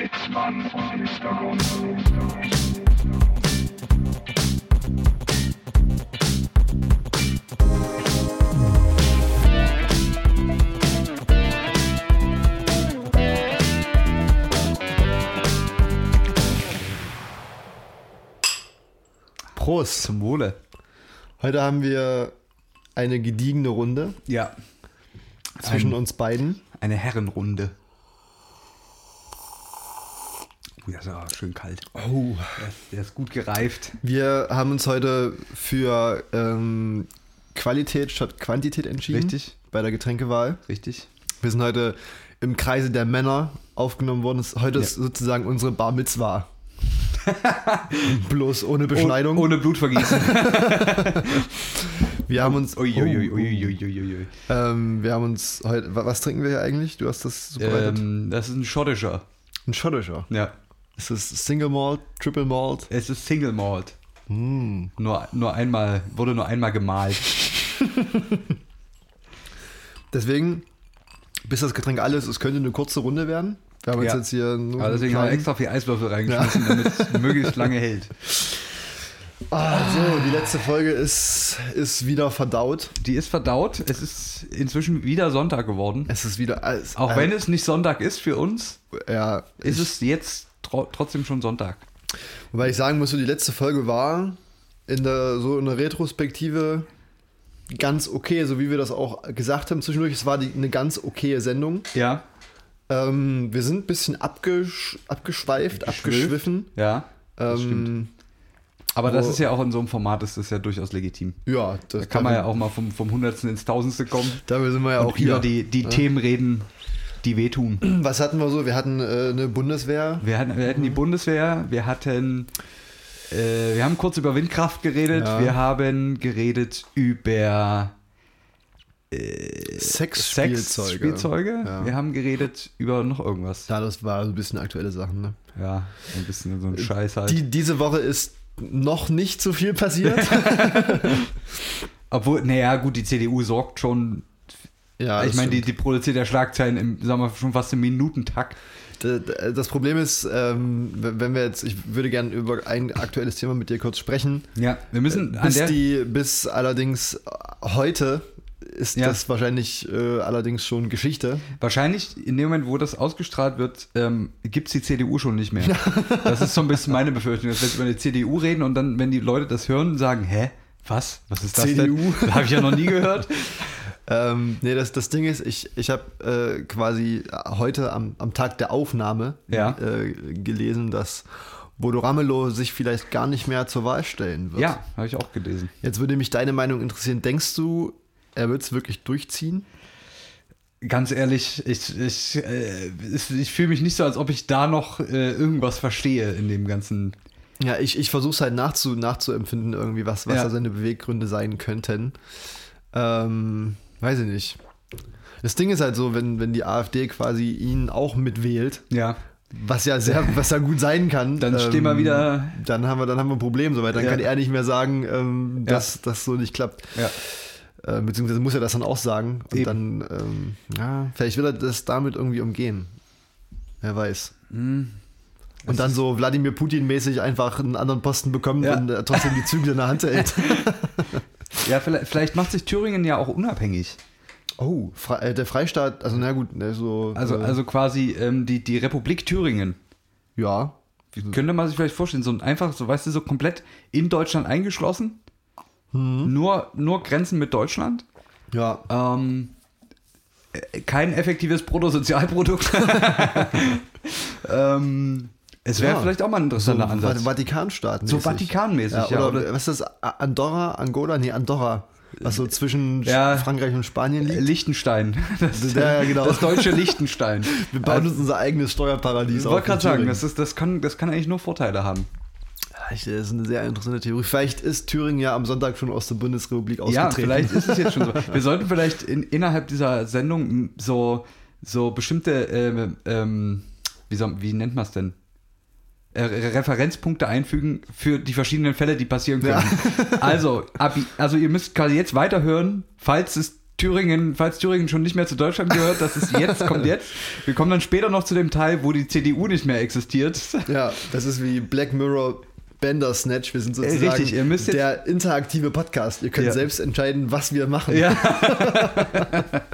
Sitzmann vom Hintergrund. Prost. Zum Wohle. Heute haben wir eine gediegene Runde Ja. zwischen Ein- uns beiden. Eine Herrenrunde. Oh, der ist aber schön kalt. Oh. Der ist, der ist gut gereift. Wir haben uns heute für ähm, Qualität statt Quantität entschieden. Richtig. Bei der Getränkewahl. Richtig? Wir sind heute im Kreise der Männer aufgenommen worden. Es- Heute ist sozusagen unsere Bar Mitzwa. Bloß ohne Beschneidung. Oh, ohne Blutvergießen. wir haben uns. Uiuiuiuiuiui. Ähm, wir haben uns heute. wa- Was trinken wir hier eigentlich? Du hast das so. Ähm, das ist ein schottischer. Ein schottischer. Ja. Ist es Single Malt, Triple Malt? Es ist Single Malt. Hm. Nur, nur einmal, wurde nur einmal gemalt. Deswegen, bis das Getränk alles ist, es könnte eine kurze Runde werden. Wir haben Ja. jetzt hier nur Aber deswegen haben wir extra viel Eiswürfel reingeschmissen, damit es möglichst lange hält. Ah, so, die letzte Folge ist, ist wieder verdaut. Die ist verdaut. Es ist inzwischen wieder Sonntag geworden. Es ist wieder alles. Auch wenn es nicht Sonntag ist für uns, Ja, ist ich, es jetzt trotzdem schon Sonntag. Wobei ich sagen muss, so die letzte Folge war in der, so in der Retrospektive ganz okay, so wie wir das auch gesagt haben zwischendurch. Es war die, eine ganz okaye Sendung. Ja. Ähm, wir sind ein bisschen abgesch abgeschweift, abgeschwiffen. Ja. Das Ähm, Aber das ist ja auch in so einem Format, ist das ja durchaus legitim. ja, das Da kann man ja auch mal vom, vom Hundertsten ins Tausendste kommen Dafür sind wir ja auch hier. über die, die Themen reden, die wehtun. Was hatten wir so? Wir hatten äh, eine Bundeswehr. Wir hatten, wir hatten die Bundeswehr, wir hatten, äh, wir haben kurz über Windkraft geredet, Ja. wir haben geredet über Sexspielzeuge. Sexspielzeuge, Ja. wir haben geredet über noch irgendwas. Ja, das war so ein bisschen aktuelle Sachen. Ne? Ja, ein bisschen so ein Scheiß halt. Die, diese Woche ist noch nicht so viel passiert. Obwohl, naja, gut, die CDU sorgt schon. Ja, ich meine, die, die produziert ja Schlagzeilen im, sagen wir, schon fast im Minutentakt. Das Problem ist, ähm, wenn wir jetzt, ich würde gerne über ein aktuelles Thema mit dir kurz sprechen. Ja, wir müssen an Bis, die, bis allerdings heute ist Ja. das wahrscheinlich äh, allerdings schon Geschichte. Wahrscheinlich in dem Moment, wo das ausgestrahlt wird, ähm, gibt es die CDU schon nicht mehr. Das ist so ein bisschen meine Befürchtung, dass wir jetzt über die CDU reden und dann, wenn die Leute das hören, sagen, hä? Was? Was ist das CDU? denn? Habe ich ja noch nie gehört. Ähm, nee, das, das Ding ist, ich, ich habe äh, quasi heute am, am Tag der Aufnahme Ja. äh, gelesen, dass Bodo Ramelow sich vielleicht gar nicht mehr zur Wahl stellen wird. Ja, habe ich auch gelesen. Jetzt würde mich deine Meinung interessieren. Denkst du, er wird es wirklich durchziehen? Ganz ehrlich, ich, ich, äh, ich, fühle mich nicht so, als ob ich da noch äh, irgendwas verstehe in dem ganzen. Ja, ich, ich versuche es halt nachzu, nachzuempfinden, irgendwie, was, was Ja. da seine Beweggründe sein könnten. Ähm, weiß ich nicht. Das Ding ist halt so, wenn, wenn die AfD quasi ihn auch mitwählt, Ja. was ja sehr, was ja gut sein kann. ähm, Dann stehen wir wieder- Dann haben wir, dann haben wir ein Problem soweit. Dann Ja. kann er nicht mehr sagen, ähm, dass das so nicht klappt. Ja. Äh, beziehungsweise muss er das dann auch sagen. Und Eben. dann, ähm, ja, vielleicht will er das damit irgendwie umgehen. Wer weiß. Hm. Und dann so Wladimir Putin-mäßig einfach einen anderen Posten bekommt Ja. und trotzdem die Zügel in der Hand hält. Ja, vielleicht, vielleicht macht sich Thüringen ja auch unabhängig. Oh, Fre äh, der Freistaat, also na gut, so. Also, äh, also quasi ähm, die, die Republik Thüringen. ja. Wie Könnte man sich vielleicht vorstellen, so ein einfach, so weißt du, so komplett in Deutschland eingeschlossen. Nur, nur Grenzen mit Deutschland. Ja. Ähm, äh, kein effektives Bruttosozialprodukt. ähm, es wäre Ja. vielleicht auch mal ein interessanter so Ansatz. Vatikanstaaten. So Vatikanmäßig, ja. ja, Oder, was ist das? Andorra, Angola? Nee, Andorra. Was so zwischen Ja. Frankreich und Spanien liegt. Liechtenstein. Das, Ja, ja, genau. das deutsche Liechtenstein. Wir bauen uns unser eigenes Steuerparadies Ich auf. wollte gerade sagen, das, ist, das, kann, das kann eigentlich nur Vorteile haben. Ja, ich- Das ist eine sehr interessante Theorie. Vielleicht ist Thüringen ja am Sonntag schon aus der Bundesrepublik Ja, ausgetreten. vielleicht ist es jetzt schon so. Wir sollten vielleicht in, innerhalb dieser Sendung so, so bestimmte, ähm, ähm, wie, soll, wie nennt man es denn? Äh, Re- Referenzpunkte einfügen für die verschiedenen Fälle, die passieren können. Also, ab, also ihr müsst quasi jetzt weiterhören, falls es Thüringen, falls Thüringen schon nicht mehr zu Deutschland gehört, das ist jetzt, kommt jetzt. Wir kommen dann später noch zu dem Teil, wo die CDU nicht mehr existiert. Ja, das ist wie Black Mirror Bandersnatch. Wir sind sozusagen richtig, ihr müsst jetzt- der interaktive Podcast. Ihr könnt Ja. selbst entscheiden, was wir machen. Ja.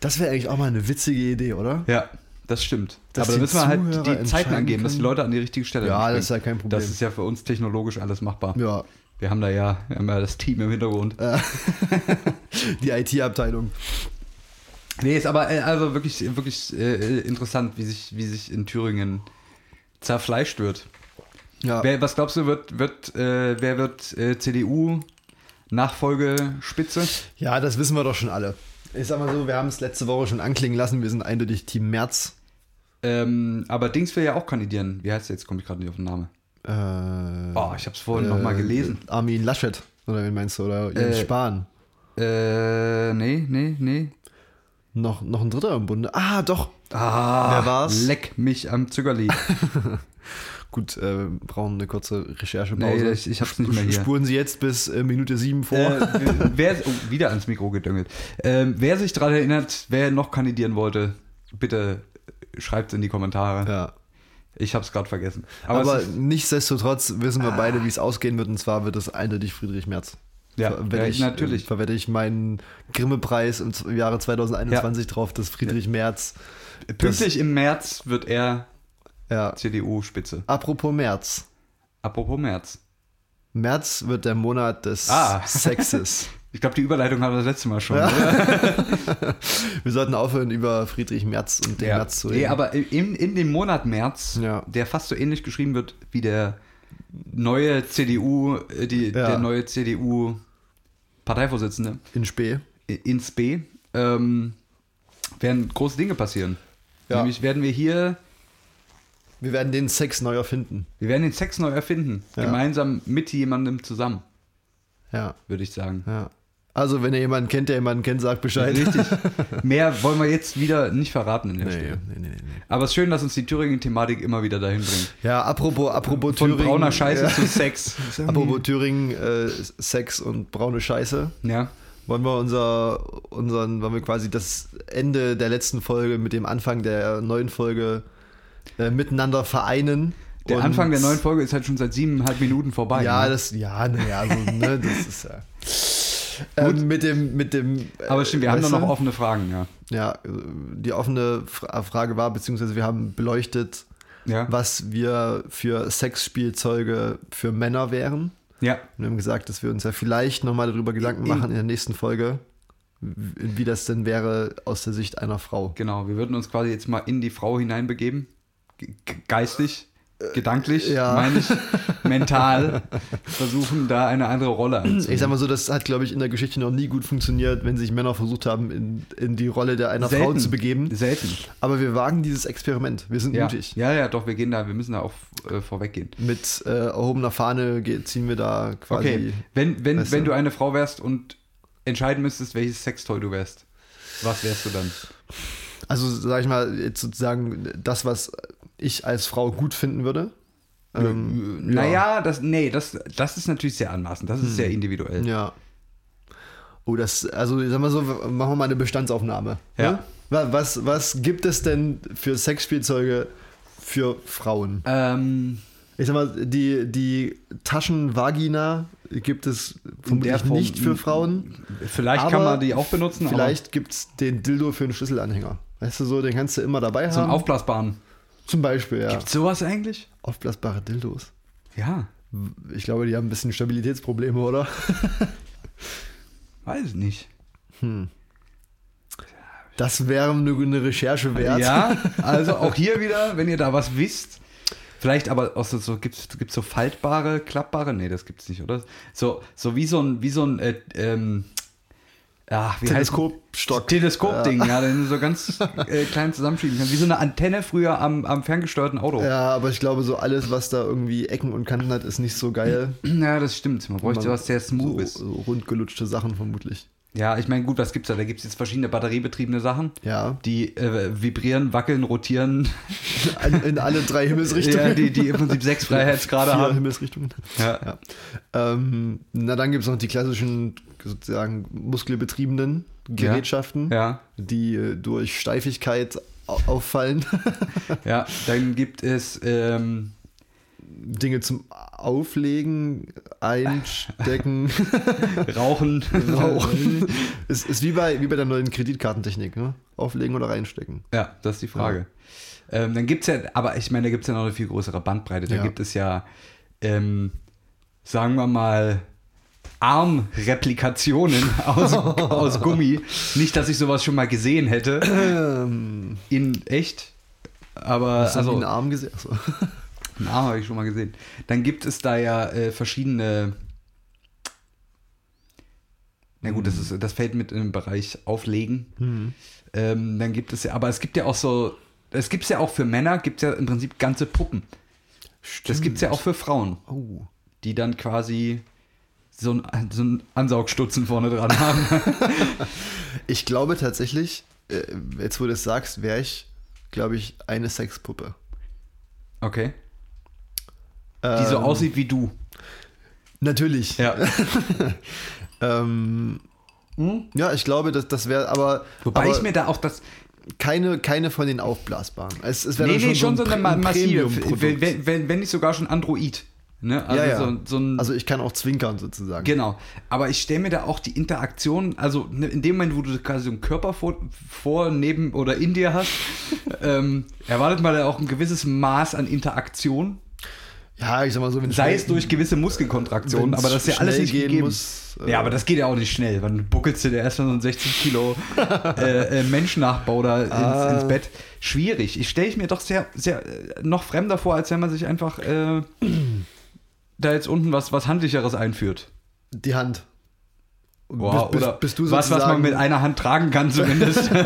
Das wäre eigentlich auch mal eine witzige Idee, oder? Ja, das stimmt. Dass Aber da müssen wir halt die Zeiten angeben, dass die. Leute an die richtige Stelle Ja, das ist ja kein Problem. Das ist ja für uns technologisch alles machbar. Ja, Wir haben da ja, wir haben ja das Team im Hintergrund. die IT-Abteilung. Nee, ist aber äh, also wirklich, wirklich äh, interessant, wie sich, wie sich in Thüringen zerfleischt wird. Ja. Wer, was glaubst du, wird, wird, äh, wer wird äh, CDU Nachfolgespitze? ja, das wissen wir doch schon alle. Ich sag mal so, wir haben es letzte Woche schon anklingen lassen. Wir sind eindeutig Team März. Ähm, aber Dings will ja auch kandidieren. Wie heißt der jetzt? Komme ich gerade nicht auf den Namen. Äh, Oh, ich habe es vorhin noch mal gelesen. Armin Laschet, oder wen meinst du? Oder Jens Äh, Spahn. Äh, nee, nee, nee. Noch, noch ein Dritter im Bunde. Ah, doch. Ah, Wer war's? Leck mich am Züggerli. Gut, äh, brauchen eine kurze Recherchepause. Nee, ich- ich hab's nicht mehr hier. Spuren Sie jetzt bis äh, Minute 7 vor. äh, wer, oh, wieder ans Mikro gedüngelt. Ähm, wer sich daran erinnert, wer noch kandidieren wollte, bitte schreibt in die Kommentare. ja. Ich habe es gerade vergessen. Aber, Aber, es ist, nichtsdestotrotz wissen wir beide, wie es ausgehen wird. Und zwar wird es eindeutig Friedrich Merz. ja, ja, ich, natürlich. äh, Verwette ich meinen Grimme-Preis im Jahre 2021 drauf, dass Friedrich Merz. Pünktlich im März wird er Ja. CDU-Spitze. Apropos März. Apropos März. März wird der Monat des Ah. Sexes. Ich glaube, die Überleitung haben wir das letzte Mal schon. Ja. oder? Wir sollten aufhören, über Friedrich Merz und den Ja. Merz zu Nee, reden. aber in, in dem Monat März, Ja. der fast so ähnlich geschrieben wird wie der neue CDU, äh, die, der neue CDU-Parteivorsitzende In Spee. ins B, ähm, werden große Dinge passieren. Nämlich werden wir hier, Wir werden den Sex neu erfinden. wir werden den Sex neu erfinden. Ja. Gemeinsam mit jemandem zusammen, Ja, würde ich sagen. ja. Also, wenn ihr jemanden kennt, der jemanden kennt, sagt Bescheid. Richtig. Mehr wollen wir jetzt wieder nicht verraten in der Nee, Stelle. nee, nee, nee. Aber es ist schön, dass uns die Thüringen-Thematik immer wieder dahin bringt. Ja, apropos, apropos Von Thüringen. brauner Scheiße ja. zu Sex. Apropos Thüringen, äh, Sex und braune Scheiße. Ja. Wollen wir unser, unseren, wollen wir quasi das Ende der letzten Folge mit dem Anfang der neuen Folge äh, miteinander vereinen? Der Und- Anfang der neuen Folge ist halt schon seit siebeneinhalb Minuten vorbei. Ja, ne? das, ja, naja, also, ne, das ist ja. Ähm, mit dem, mit dem. äh, Aber stimmt, wir haben da weißt noch offene Fragen, ja. Ja, äh, die offene Fra- Frage war, beziehungsweise wir haben beleuchtet, Ja. was wir für Sexspielzeuge für Männer wären. Ja. Und wir haben gesagt, dass wir uns ja vielleicht nochmal darüber Gedanken machen in der nächsten Folge, wie das denn wäre aus der Sicht einer Frau. Genau, wir würden uns quasi jetzt mal in die Frau hineinbegeben. Ge- ge- Geistig, gedanklich, Äh, ja. meine ich, mental versuchen, da eine andere Rolle einzunehmen. Ich sag mal so, das hat, glaube ich, in der Geschichte noch nie gut funktioniert, wenn sich Männer versucht haben, in, in die Rolle der einer Frau Selten. zu begeben. Selten. Aber wir wagen dieses Experiment. Wir sind Ja. mutig. ja, ja, doch, wir gehen da, wir müssen da auch äh, vorweggehen. Mit äh, erhobener Fahne ziehen wir da quasi. Okay, wenn, wenn, wenn du? du eine Frau wärst und entscheiden müsstest, welches Sextoy du wärst, was wärst du dann? Also, sag ich mal, jetzt sozusagen das, was ich als Frau gut finden würde. Ähm, Naja, das, nee, das, das ist natürlich sehr anmaßend, das ist sehr individuell. Ja. Oh, das, also sag mal so, machen wir mal eine Bestandsaufnahme. Ja. Ne? Wa- Was, was gibt es denn für Sexspielzeuge für Frauen? Ähm, Ich sag mal, die, die Taschenvagina gibt es vermutlich nicht für Frauen. vielleicht kann man die auch benutzen, Vielleicht gibt es den Dildo für einen Schlüsselanhänger. Weißt du so, den kannst du immer dabei zum haben. Aufblasbaren. Zum Beispiel, ja. Gibt's sowas eigentlich? Aufblasbare Dildos. Ja, Ich glaube, die haben ein bisschen Stabilitätsprobleme, oder? weiß ich nicht. Das wäre eine, eine Recherche wert. Ja, also auch hier wieder, wenn ihr da was wisst, vielleicht aber auch so, so gibt's gibt's so faltbare, klappbare? Nee, das gibt's nicht, oder? So, so wie so ein, wie so ein, äh, ähm, ja, wie Teleskopstock. Teleskopding, ja. den du so ganz äh, klein zusammenschieben kannst. Wie so eine Antenne früher am, am ferngesteuerten Auto. Ja. Ja, aber ich glaube, so alles, was da irgendwie Ecken und Kanten hat, ist nicht so geil. das stimmt. Man bräuchte Man- was sehr smooth so, ist. so rundgelutschte Sachen vermutlich. Ja, ich meine, gut, was gibt's da? Da gibt's jetzt verschiedene batteriebetriebene Sachen, Ja. die äh, vibrieren, wackeln, rotieren, In, in alle drei Himmelsrichtungen. ja, die, die im Prinzip sechs Freiheitsgrade haben. Himmelsrichtungen. Ja. Ja. Ähm, na, dann gibt es noch die klassischen, sozusagen muskelbetriebenen. Gerätschaften, Ja, die äh, durch Steifigkeit au- auffallen. ja. Dann gibt es, ähm, Dinge zum Auflegen, Einstecken, Rauchen. Rauchen. ist, ist wie, bei, wie bei der neuen Kreditkartentechnik, ne? Auflegen oder reinstecken. Ja, das ist die Frage. Ähm, dann gibt es ja, aber ich meine, da gibt es ja noch eine viel größere Bandbreite. Da Ja. gibt es ja, ähm, sagen wir mal, Armreplikationen aus, aus Gummi. Nicht, dass ich sowas schon mal gesehen hätte. Ähm, In echt. Aber hast du also, einen Arm gesehen? Achso. einen Arm habe ich schon mal gesehen. Dann gibt es da ja äh, verschiedene. Na gut, das, ist, das fällt mit in den Bereich Auflegen. Ähm, dann gibt es ja, aber es gibt ja auch so, es gibt ja auch für Männer, gibt es ja im Prinzip ganze Puppen. Das gibt es ja auch für Frauen, Oh. die dann quasi so ein, so ein Ansaugstutzen vorne dran haben. Ich glaube tatsächlich, äh, jetzt wo du es sagst, wäre ich, glaube ich, eine Sexpuppe. Okay. Die so Ähm, aussieht wie du. Natürlich. Ja. Ähm, ja, ich glaube, das, das wäre aber, Wobei aber ich mir da auch das. keine, keine von den aufblasbaren. Es, es wäre Nee, nee, schon so ein eine Pre- ma- ein massive. Wenn, wenn, wenn nicht sogar schon Android. Ne? Also ja, ja. So, so ein, also ich kann auch zwinkern sozusagen. Genau, aber ich stelle mir da auch die Interaktion, also ne, in dem Moment, wo du quasi so einen Körper vor, vor neben oder in dir hast, ähm, erwartet man da auch ein gewisses Maß an Interaktion, Ja, ich sag mal so, wenn sei es durch gewisse Muskelkontraktionen, aber das ist ja alles nicht gehen gegeben. muss, äh, ja, aber das geht ja auch nicht schnell, dann buckelst du dir erstmal so einen 60 Kilo äh, äh, Menschnachbau da ins, Ah. ins Bett. Schwierig. Ich stelle ich mir doch sehr, sehr äh, noch fremder vor, als wenn man sich einfach äh, da jetzt unten was, was Handlicheres einführt. die Hand. Bist- bist- oder bist du was, was man mit einer Hand tragen kann zumindest.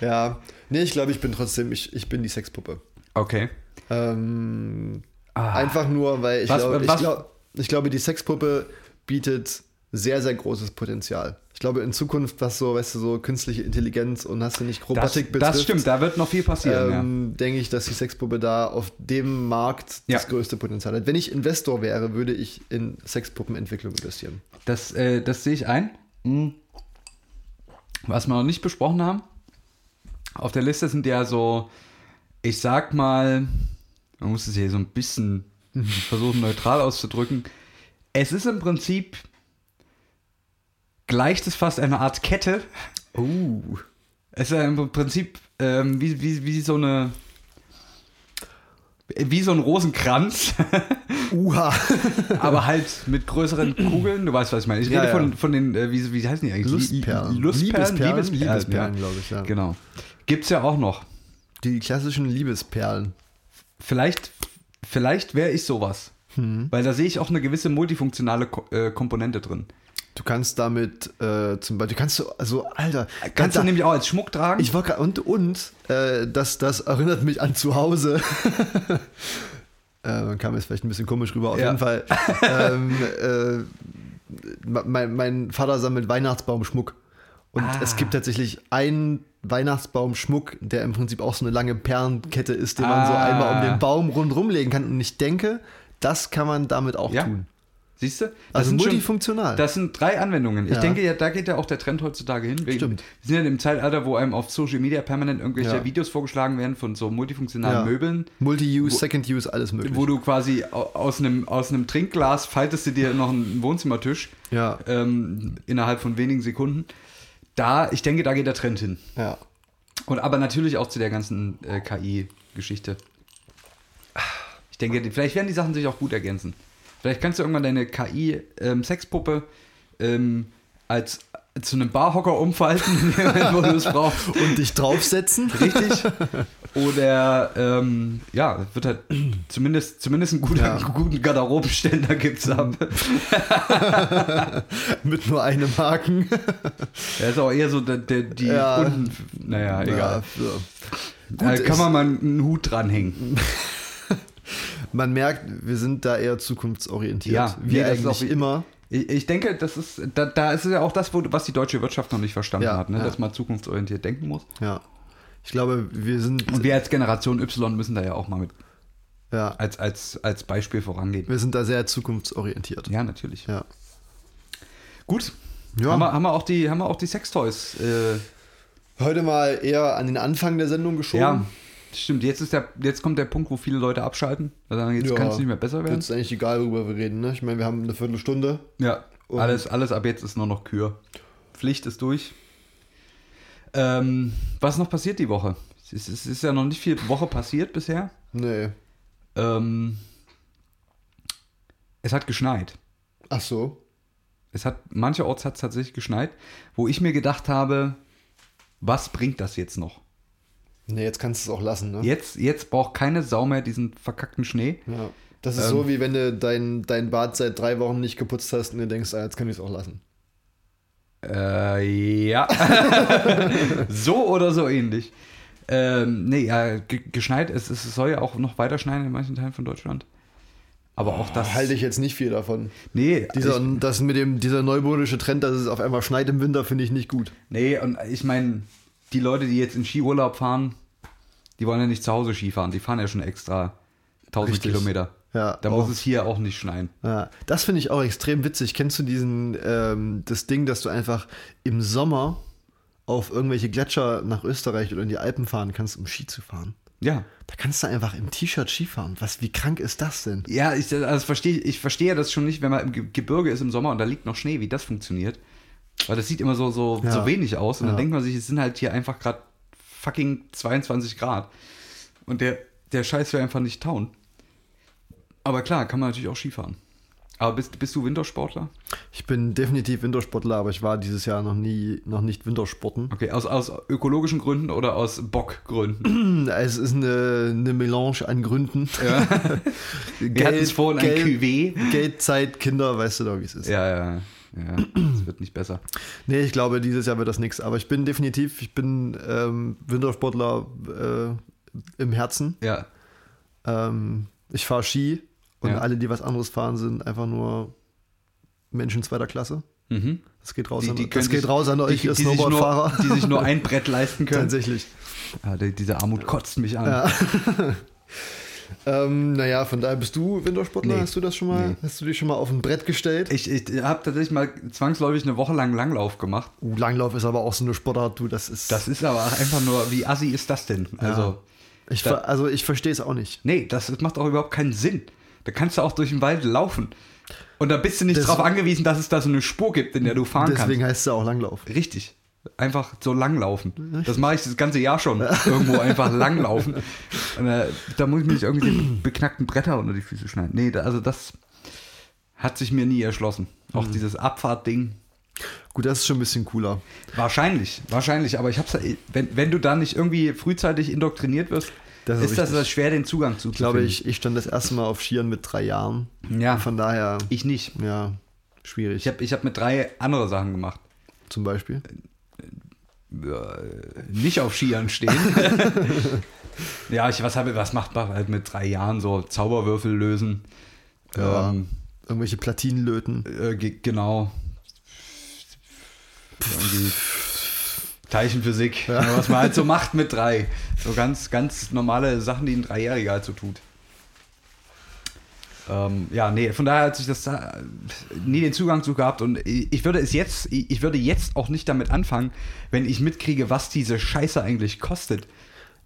Ja, nee, ich glaube, ich bin trotzdem, ich, ich bin die Sexpuppe. okay. Ähm, Ah. Einfach nur, weil ich, Was- glaub, ich, glaub, ich glaube, die Sexpuppe bietet sehr, sehr großes Potenzial. Ich glaube, in Zukunft, was so, weißt du, so künstliche Intelligenz und hast du nicht Das, Robotik das stimmt, da wird noch viel passieren. ähm, denke ich, dass die Sexpuppe da auf dem Markt Ja. das größte Potenzial hat. Wenn ich Investor wäre, würde ich in Sexpuppenentwicklung investieren. ja. Das, äh, das sehe ich ein. Mhm. Was wir noch nicht besprochen haben, auf der Liste sind ja so, ich sag mal, man muss es hier so ein bisschen versuchen neutral auszudrücken. Es ist im Prinzip, gleicht es fast eine Art Kette. Oh. Es ist ja im Prinzip ähm, wie, wie, wie so eine. Wie so ein Rosenkranz, Uha. aber halt mit größeren Kugeln. Du weißt, was ich meine. Ich rede ja. von, von den, äh, wie, wie heißen die eigentlich? Lustperlen. Lustperlen, Liebesperlen, Liebesperlen, Liebesperlen, glaube ich, ja. Genau. Gibt's ja auch noch. Die klassischen Liebesperlen. Vielleicht, vielleicht wäre ich sowas. Hm. Weil da sehe ich auch eine gewisse multifunktionale äh, Komponente drin. Du kannst damit äh, zum Beispiel, kannst du, also, Alter, Kannst da, du nämlich auch als Schmuck tragen? Ich war grad, und, und, äh, das, das erinnert mich an zu Hause. äh, kam jetzt vielleicht ein bisschen komisch rüber, auf Ja. jeden Fall. ähm, äh, mein, mein Vater sammelt Weihnachtsbaumschmuck. Und Ah. es gibt tatsächlich einen Weihnachtsbaumschmuck, der im Prinzip auch so eine lange Perlenkette ist, den man so Ah. einmal um den Baum rundherum legen kann. Und ich denke, das kann man damit auch Ja. tun. Siehst du? Das Also sind schon- multifunktional. Das sind drei Anwendungen. Ich Ja. denke, ja, da geht ja auch der Trend heutzutage hin. Wir, Stimmt. sind ja im Zeitalter, wo einem auf Social Media permanent irgendwelche Ja. Videos vorgeschlagen werden von so multifunktionalen. Möbeln, Multi-Use, Second-Use, alles möglich. wo du quasi au- aus einem, aus einem Trinkglas faltest du dir noch einen Wohnzimmertisch ja, ähm, innerhalb von wenigen Sekunden. Da, ich denke, da geht der Trend hin. ja. Und aber natürlich auch zu der ganzen äh, KI-Geschichte. Ich denke, vielleicht werden die Sachen sich auch gut ergänzen. Vielleicht kannst du irgendwann deine KI-Sexpuppe ähm, als zu einem Barhocker umfalten, wo du es brauchst. Und dich draufsetzen. Richtig. Oder ja, ja, wird halt zumindest, zumindest einen guten, Ja. guten Garderobenständer gibt's ab. Mit nur einem Haken. Der ist auch eher so der, der, die Ja. unten. Naja, egal. Ja, so. da Gut, kann es- man mal einen Hut dranhängen. Man merkt, wir sind da eher zukunftsorientiert. Ja, wie nee, das ist eigentlich auch- immer. Ich, ich denke, das ist, da, da ist ja auch das, wo, was die deutsche Wirtschaft noch nicht verstanden Ja, hat, ne? ja. dass man zukunftsorientiert denken muss. Ja. Ich glaube, wir sind, Und wir als Generation Y müssen da ja auch mal mit ja, als, als, als Beispiel vorangehen. wir sind da sehr zukunftsorientiert. Ja, natürlich. Ja. Gut, Ja. Haben, wir, haben, wir auch die, haben wir auch die Sextoys. Äh, Heute mal eher an den Anfang der Sendung geschoben. ja, stimmt. Jetzt, ist der, jetzt kommt der Punkt, wo viele Leute abschalten. Also jetzt Ja. kann es nicht mehr besser werden. Jetzt ist eigentlich egal, worüber wir reden. Ne? Ich meine, wir haben eine Viertelstunde. Ja, alles, alles ab jetzt ist nur noch Kür. Pflicht ist durch. Ähm, was noch passiert die Woche? Es ist, es ist ja noch nicht viel Woche passiert bisher. Nee. Ähm, es hat geschneit. Ach so. Es hat, mancherorts hat es tatsächlich geschneit, wo ich mir gedacht habe, was bringt das jetzt noch? Nee, jetzt kannst du es auch lassen, ne? Jetzt, jetzt braucht keine Sau mehr diesen verkackten Schnee. Ja. Das ist Ähm. so, wie wenn du dein, dein Bad seit drei Wochen nicht geputzt hast und dir denkst, ah, jetzt kann ich es auch lassen. Äh, ja. so oder so ähnlich. Ähm, nee, ja, ge- geschneit, es, es soll ja auch noch weiter schneien in manchen Teilen von Deutschland. Aber auch das. Da halte ich jetzt nicht viel davon. Nee, Dieser, ich, das mit dem, dieser neumodische Trend, dass es auf einmal schneit im Winter, finde ich nicht gut. nee, und ich meine, die Leute, die jetzt in Skiurlaub fahren, die wollen ja nicht zu Hause Skifahren, die fahren ja schon extra 1000 Richtig. Kilometer. Ja, Da muss es hier auch nicht schneien. Ja, das finde ich auch extrem witzig. Kennst du diesen, ähm, das Ding, dass du einfach im Sommer auf irgendwelche Gletscher nach Österreich oder in die Alpen fahren kannst, um Ski zu fahren? Ja. Da kannst du einfach im T-Shirt Skifahren. Was, wie krank ist das denn? Ja, ich, also verstehe, ich verstehe das schon nicht, wenn man im Ge- Gebirge ist im Sommer und da liegt noch Schnee, wie das funktioniert. Weil das sieht immer so, so, Ja. so wenig aus. Und dann Ja. denkt man sich, es sind halt hier einfach gerade fucking 22 Grad. Und der, der Scheiß wäre einfach nicht tauen. Aber klar, kann man natürlich auch Skifahren. Aber bist, bist du Wintersportler? Ich bin definitiv Wintersportler, aber ich war dieses Jahr noch nie, noch nicht Wintersporten. Okay, aus, aus ökologischen Gründen oder aus Bockgründen? Es ist eine, eine Melange an Gründen. Ja. Wir hatten es vorhin ein Cuvée. Geld, Zeit, Kinder, weißt du doch, wie es ist. Ja, ja, ja. Es wird nicht besser. Nee, ich glaube, dieses Jahr wird das nichts. Aber ich bin definitiv, ich bin ähm, Wintersportler äh, im Herzen. Ja. Ähm, ich fahre Ski und Ja. alle, die was anderes fahren, sind einfach nur Menschen zweiter Klasse. Mhm. Das geht raus, Die- an, die können das geht sich- raus an euch, die, ihr die, Snowboardfahrer. die sich nur ein Brett leisten können. Tatsächlich. Ja, die, diese Armut kotzt mich an. Ja. ähm, naja, von daher bist du Wintersportler. Nee. Hast du das schon mal? Nee. Hast du dich schon mal auf ein Brett gestellt? Ich, ich habe tatsächlich mal zwangsläufig eine Woche lang Langlauf gemacht. Uh, Langlauf ist aber auch so eine Sportart, du, das ist. Das ist aber einfach nur, wie assi ist das denn? Also, ich, da- also ich verstehe es auch nicht. nee, das, das macht auch überhaupt keinen Sinn. Da kannst du auch durch den Wald laufen. Und da bist du nicht darauf angewiesen, dass es da so eine Spur gibt, in der du fahren Deswegen kannst. heißt es ja auch Langlauf. Richtig. Einfach so langlaufen. Das mache ich das ganze Jahr schon. Irgendwo einfach langlaufen. Und, äh, da muss ich mir nicht irgendwie die beknackten Bretter unter die Füße schneiden. Nee, da, also das hat sich mir nie erschlossen. Mhm. Auch dieses Abfahrtding. Gut, das ist schon ein bisschen cooler. Wahrscheinlich, wahrscheinlich. Aber ich hab's, wenn, wenn du da nicht irgendwie frühzeitig indoktriniert wirst, Das ist ist das richtig. schwer, den Zugang zu Ich glaube, ich, ich stand das erste Mal auf Skiern mit drei Jahren. Ja. Von daher, Ich nicht. ja, schwierig. Ich habe ich hab mit drei andere Sachen gemacht. Zum Beispiel. Äh, nicht auf Skiern stehen. ja, ich was habe, was macht man halt mit drei Jahren so Zauberwürfel lösen. Ja. Ähm, Irgendwelche Platinen löten. äh, ge- genau. Irgendwie Teilchenphysik, ja, was man halt so macht mit drei. So ganz, ganz normale Sachen, die ein Dreijähriger halt so tut. Ähm, ja, nee, von daher hat sich das da nie den Zugang zu gehabt und ich ich würde es jetzt, ich würde jetzt auch nicht damit anfangen, wenn ich mitkriege, was diese Scheiße eigentlich kostet.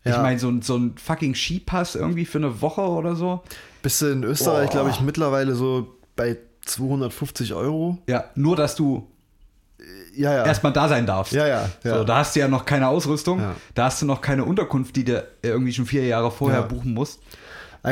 Ich Ja. meine, so, ein- so ein fucking Skipass irgendwie für eine Woche oder so. Bist du in Österreich, glaube ich, mittlerweile so bei 250 Euro? Ja, nur dass du Ja, ja. erstmal da sein darfst. Ja, ja, ja. So, da hast du ja noch keine Ausrüstung, da hast du noch keine Unterkunft, die du irgendwie schon vier Jahre vorher buchen musst.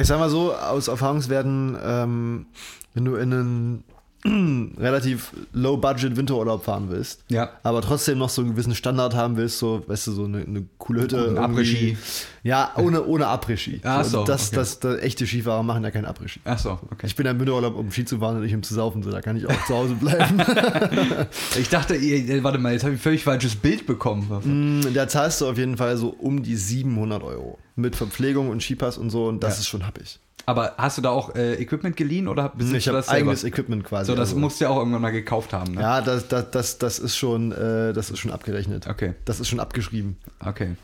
Ich sag mal so, aus Erfahrungswerten, ähm, wenn du in einen relativ low-budget Winterurlaub fahren willst, Ja. aber trotzdem noch so einen gewissen Standard haben willst, so, weißt du, so eine, eine coole Hütte. Après-Ski. Ja, ohne, ohne Après-Ski. Ach so, das, okay. das, das, echte Skifahrer machen ja keinen Après-Ski. Ach so, okay. Ich bin im Winterurlaub, um Ski zu fahren und nicht um zu saufen, so da kann ich auch zu Hause bleiben. Ich dachte, ihr- warte mal, jetzt habe ich ein völlig falsches Bild bekommen. Mm, da zahlst du auf jeden Fall so um die 700 Euro. Mit Verpflegung und Skipass und so und das Ja. ist schon happig. Aber hast du da auch äh, Equipment geliehen oder besitzt Ich du das selber? eigenes Equipment quasi. So, das also. musst du ja auch irgendwann mal gekauft haben, ne? Ja, das, das, das, das, ist schon, äh, das ist schon abgerechnet. Okay, Das ist schon abgeschrieben okay.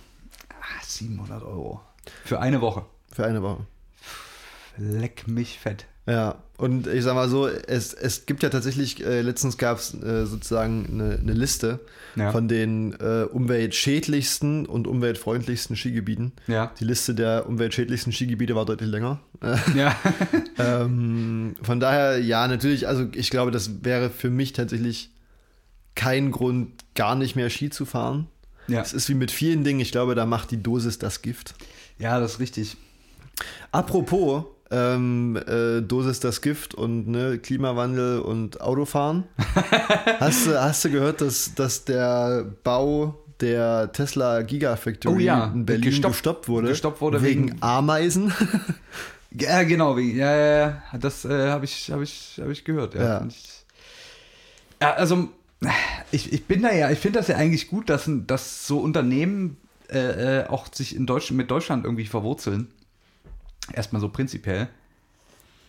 Ah, 700 Euro. Für eine Woche. für eine Woche. Leck mich fett. Ja, und ich sag mal so, es, es gibt ja tatsächlich, äh, letztens gab es äh, sozusagen eine, eine Liste Ja. von den äh, umweltschädlichsten und umweltfreundlichsten Skigebieten. Ja. Die Liste der umweltschädlichsten Skigebiete war deutlich länger. Ja. ähm, von daher, ja, natürlich, also ich glaube, das wäre für mich tatsächlich kein Grund, gar nicht mehr Ski zu fahren. ja. Es ist wie mit vielen Dingen, ich glaube, da macht die Dosis das Gift. ja, das ist richtig. Apropos ähm, äh, Dosis das Gift und ne, Klimawandel und Autofahren. hast, du, hast du gehört, dass, dass der Bau der Tesla Gigafactory Oh ja, in Berlin gestoppt- gestoppt, wurde? gestoppt wurde wegen, wegen- Ameisen? Ja, genau. wie- Ja, ja, ja. Das äh, habe ich, hab ich, hab ich gehört. Ja, Ja. Ich, ja also, ich, ich bin da ja, ich finde das ja eigentlich gut, dass, dass so Unternehmen äh, äh, auch sich in Deutschland, mit Deutschland irgendwie verwurzeln. Erstmal so prinzipiell.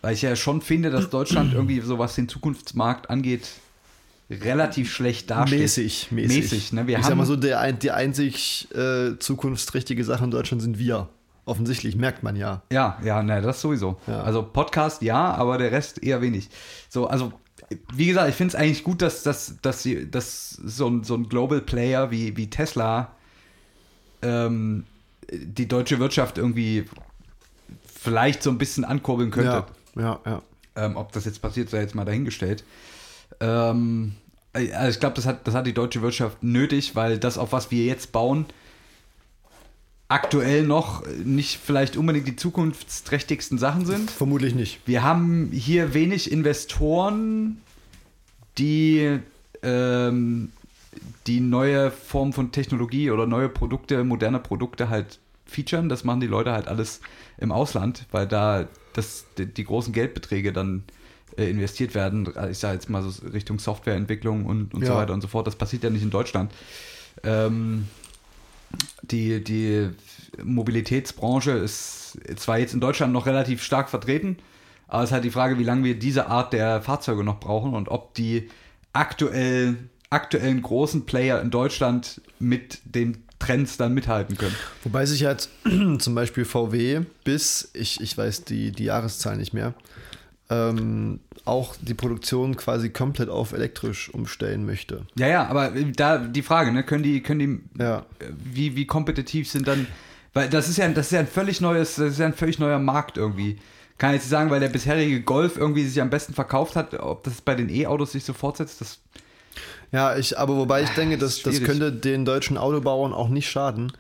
Weil ich ja schon finde, dass Deutschland irgendwie, so was den Zukunftsmarkt angeht, relativ schlecht dasteht. mäßig, mäßig. Mäßig, ne? Wir ich haben, sag mal so, der, die einzig äh, zukunftsträchtige Sache in Deutschland sind wir. Offensichtlich, merkt man ja. Ja, ja, ne, das sowieso. Ja. Also Podcast ja, aber der Rest eher wenig. So, also wie gesagt, ich finde es eigentlich gut, dass, dass, dass, sie, dass so, ein, so ein Global Player wie, wie Tesla ähm, die deutsche Wirtschaft irgendwie vielleicht so ein bisschen ankurbeln könnte. Ja, ja, ja. Ähm, ob das jetzt passiert, sei jetzt mal dahingestellt. Ähm, also ich glaube, das hat, das hat die deutsche Wirtschaft nötig, weil das, auf was wir jetzt bauen, aktuell noch nicht vielleicht unbedingt die zukunftsträchtigsten Sachen sind. Vermutlich nicht. Wir haben hier wenig Investoren, die ähm, die neue Form von Technologie oder neue Produkte, moderne Produkte halt featuren. Das machen die Leute halt alles im Ausland, weil da das, die, die großen Geldbeträge dann äh, investiert werden. Ich sage jetzt mal so Richtung Softwareentwicklung und, und so Ja. weiter und so fort. Das passiert ja nicht in Deutschland. Ähm, die, die Mobilitätsbranche ist zwar jetzt in Deutschland noch relativ stark vertreten, aber es ist halt die Frage, wie lange wir diese Art der Fahrzeuge noch brauchen und ob die aktuell, aktuellen großen Player in Deutschland mit den Trends dann mithalten können. Wobei sich halt zum Beispiel VW bis, ich, ich weiß die, die Jahreszahl nicht mehr, ähm, auch die Produktion quasi komplett auf elektrisch umstellen möchte. Ja, ja, aber da die Frage, ne, können die, können die, Ja. wie, wie kompetitiv sind dann, weil das ist ja, das ist ja ein völlig neues, das ist ja ein völlig neuer Markt irgendwie. Kann jetzt nicht sagen, weil der bisherige Golf irgendwie sich am besten verkauft hat, ob das bei den E-Autos sich so fortsetzt, das Ja, ich, aber wobei ich denke, das, das könnte den deutschen Autobauern auch nicht schaden,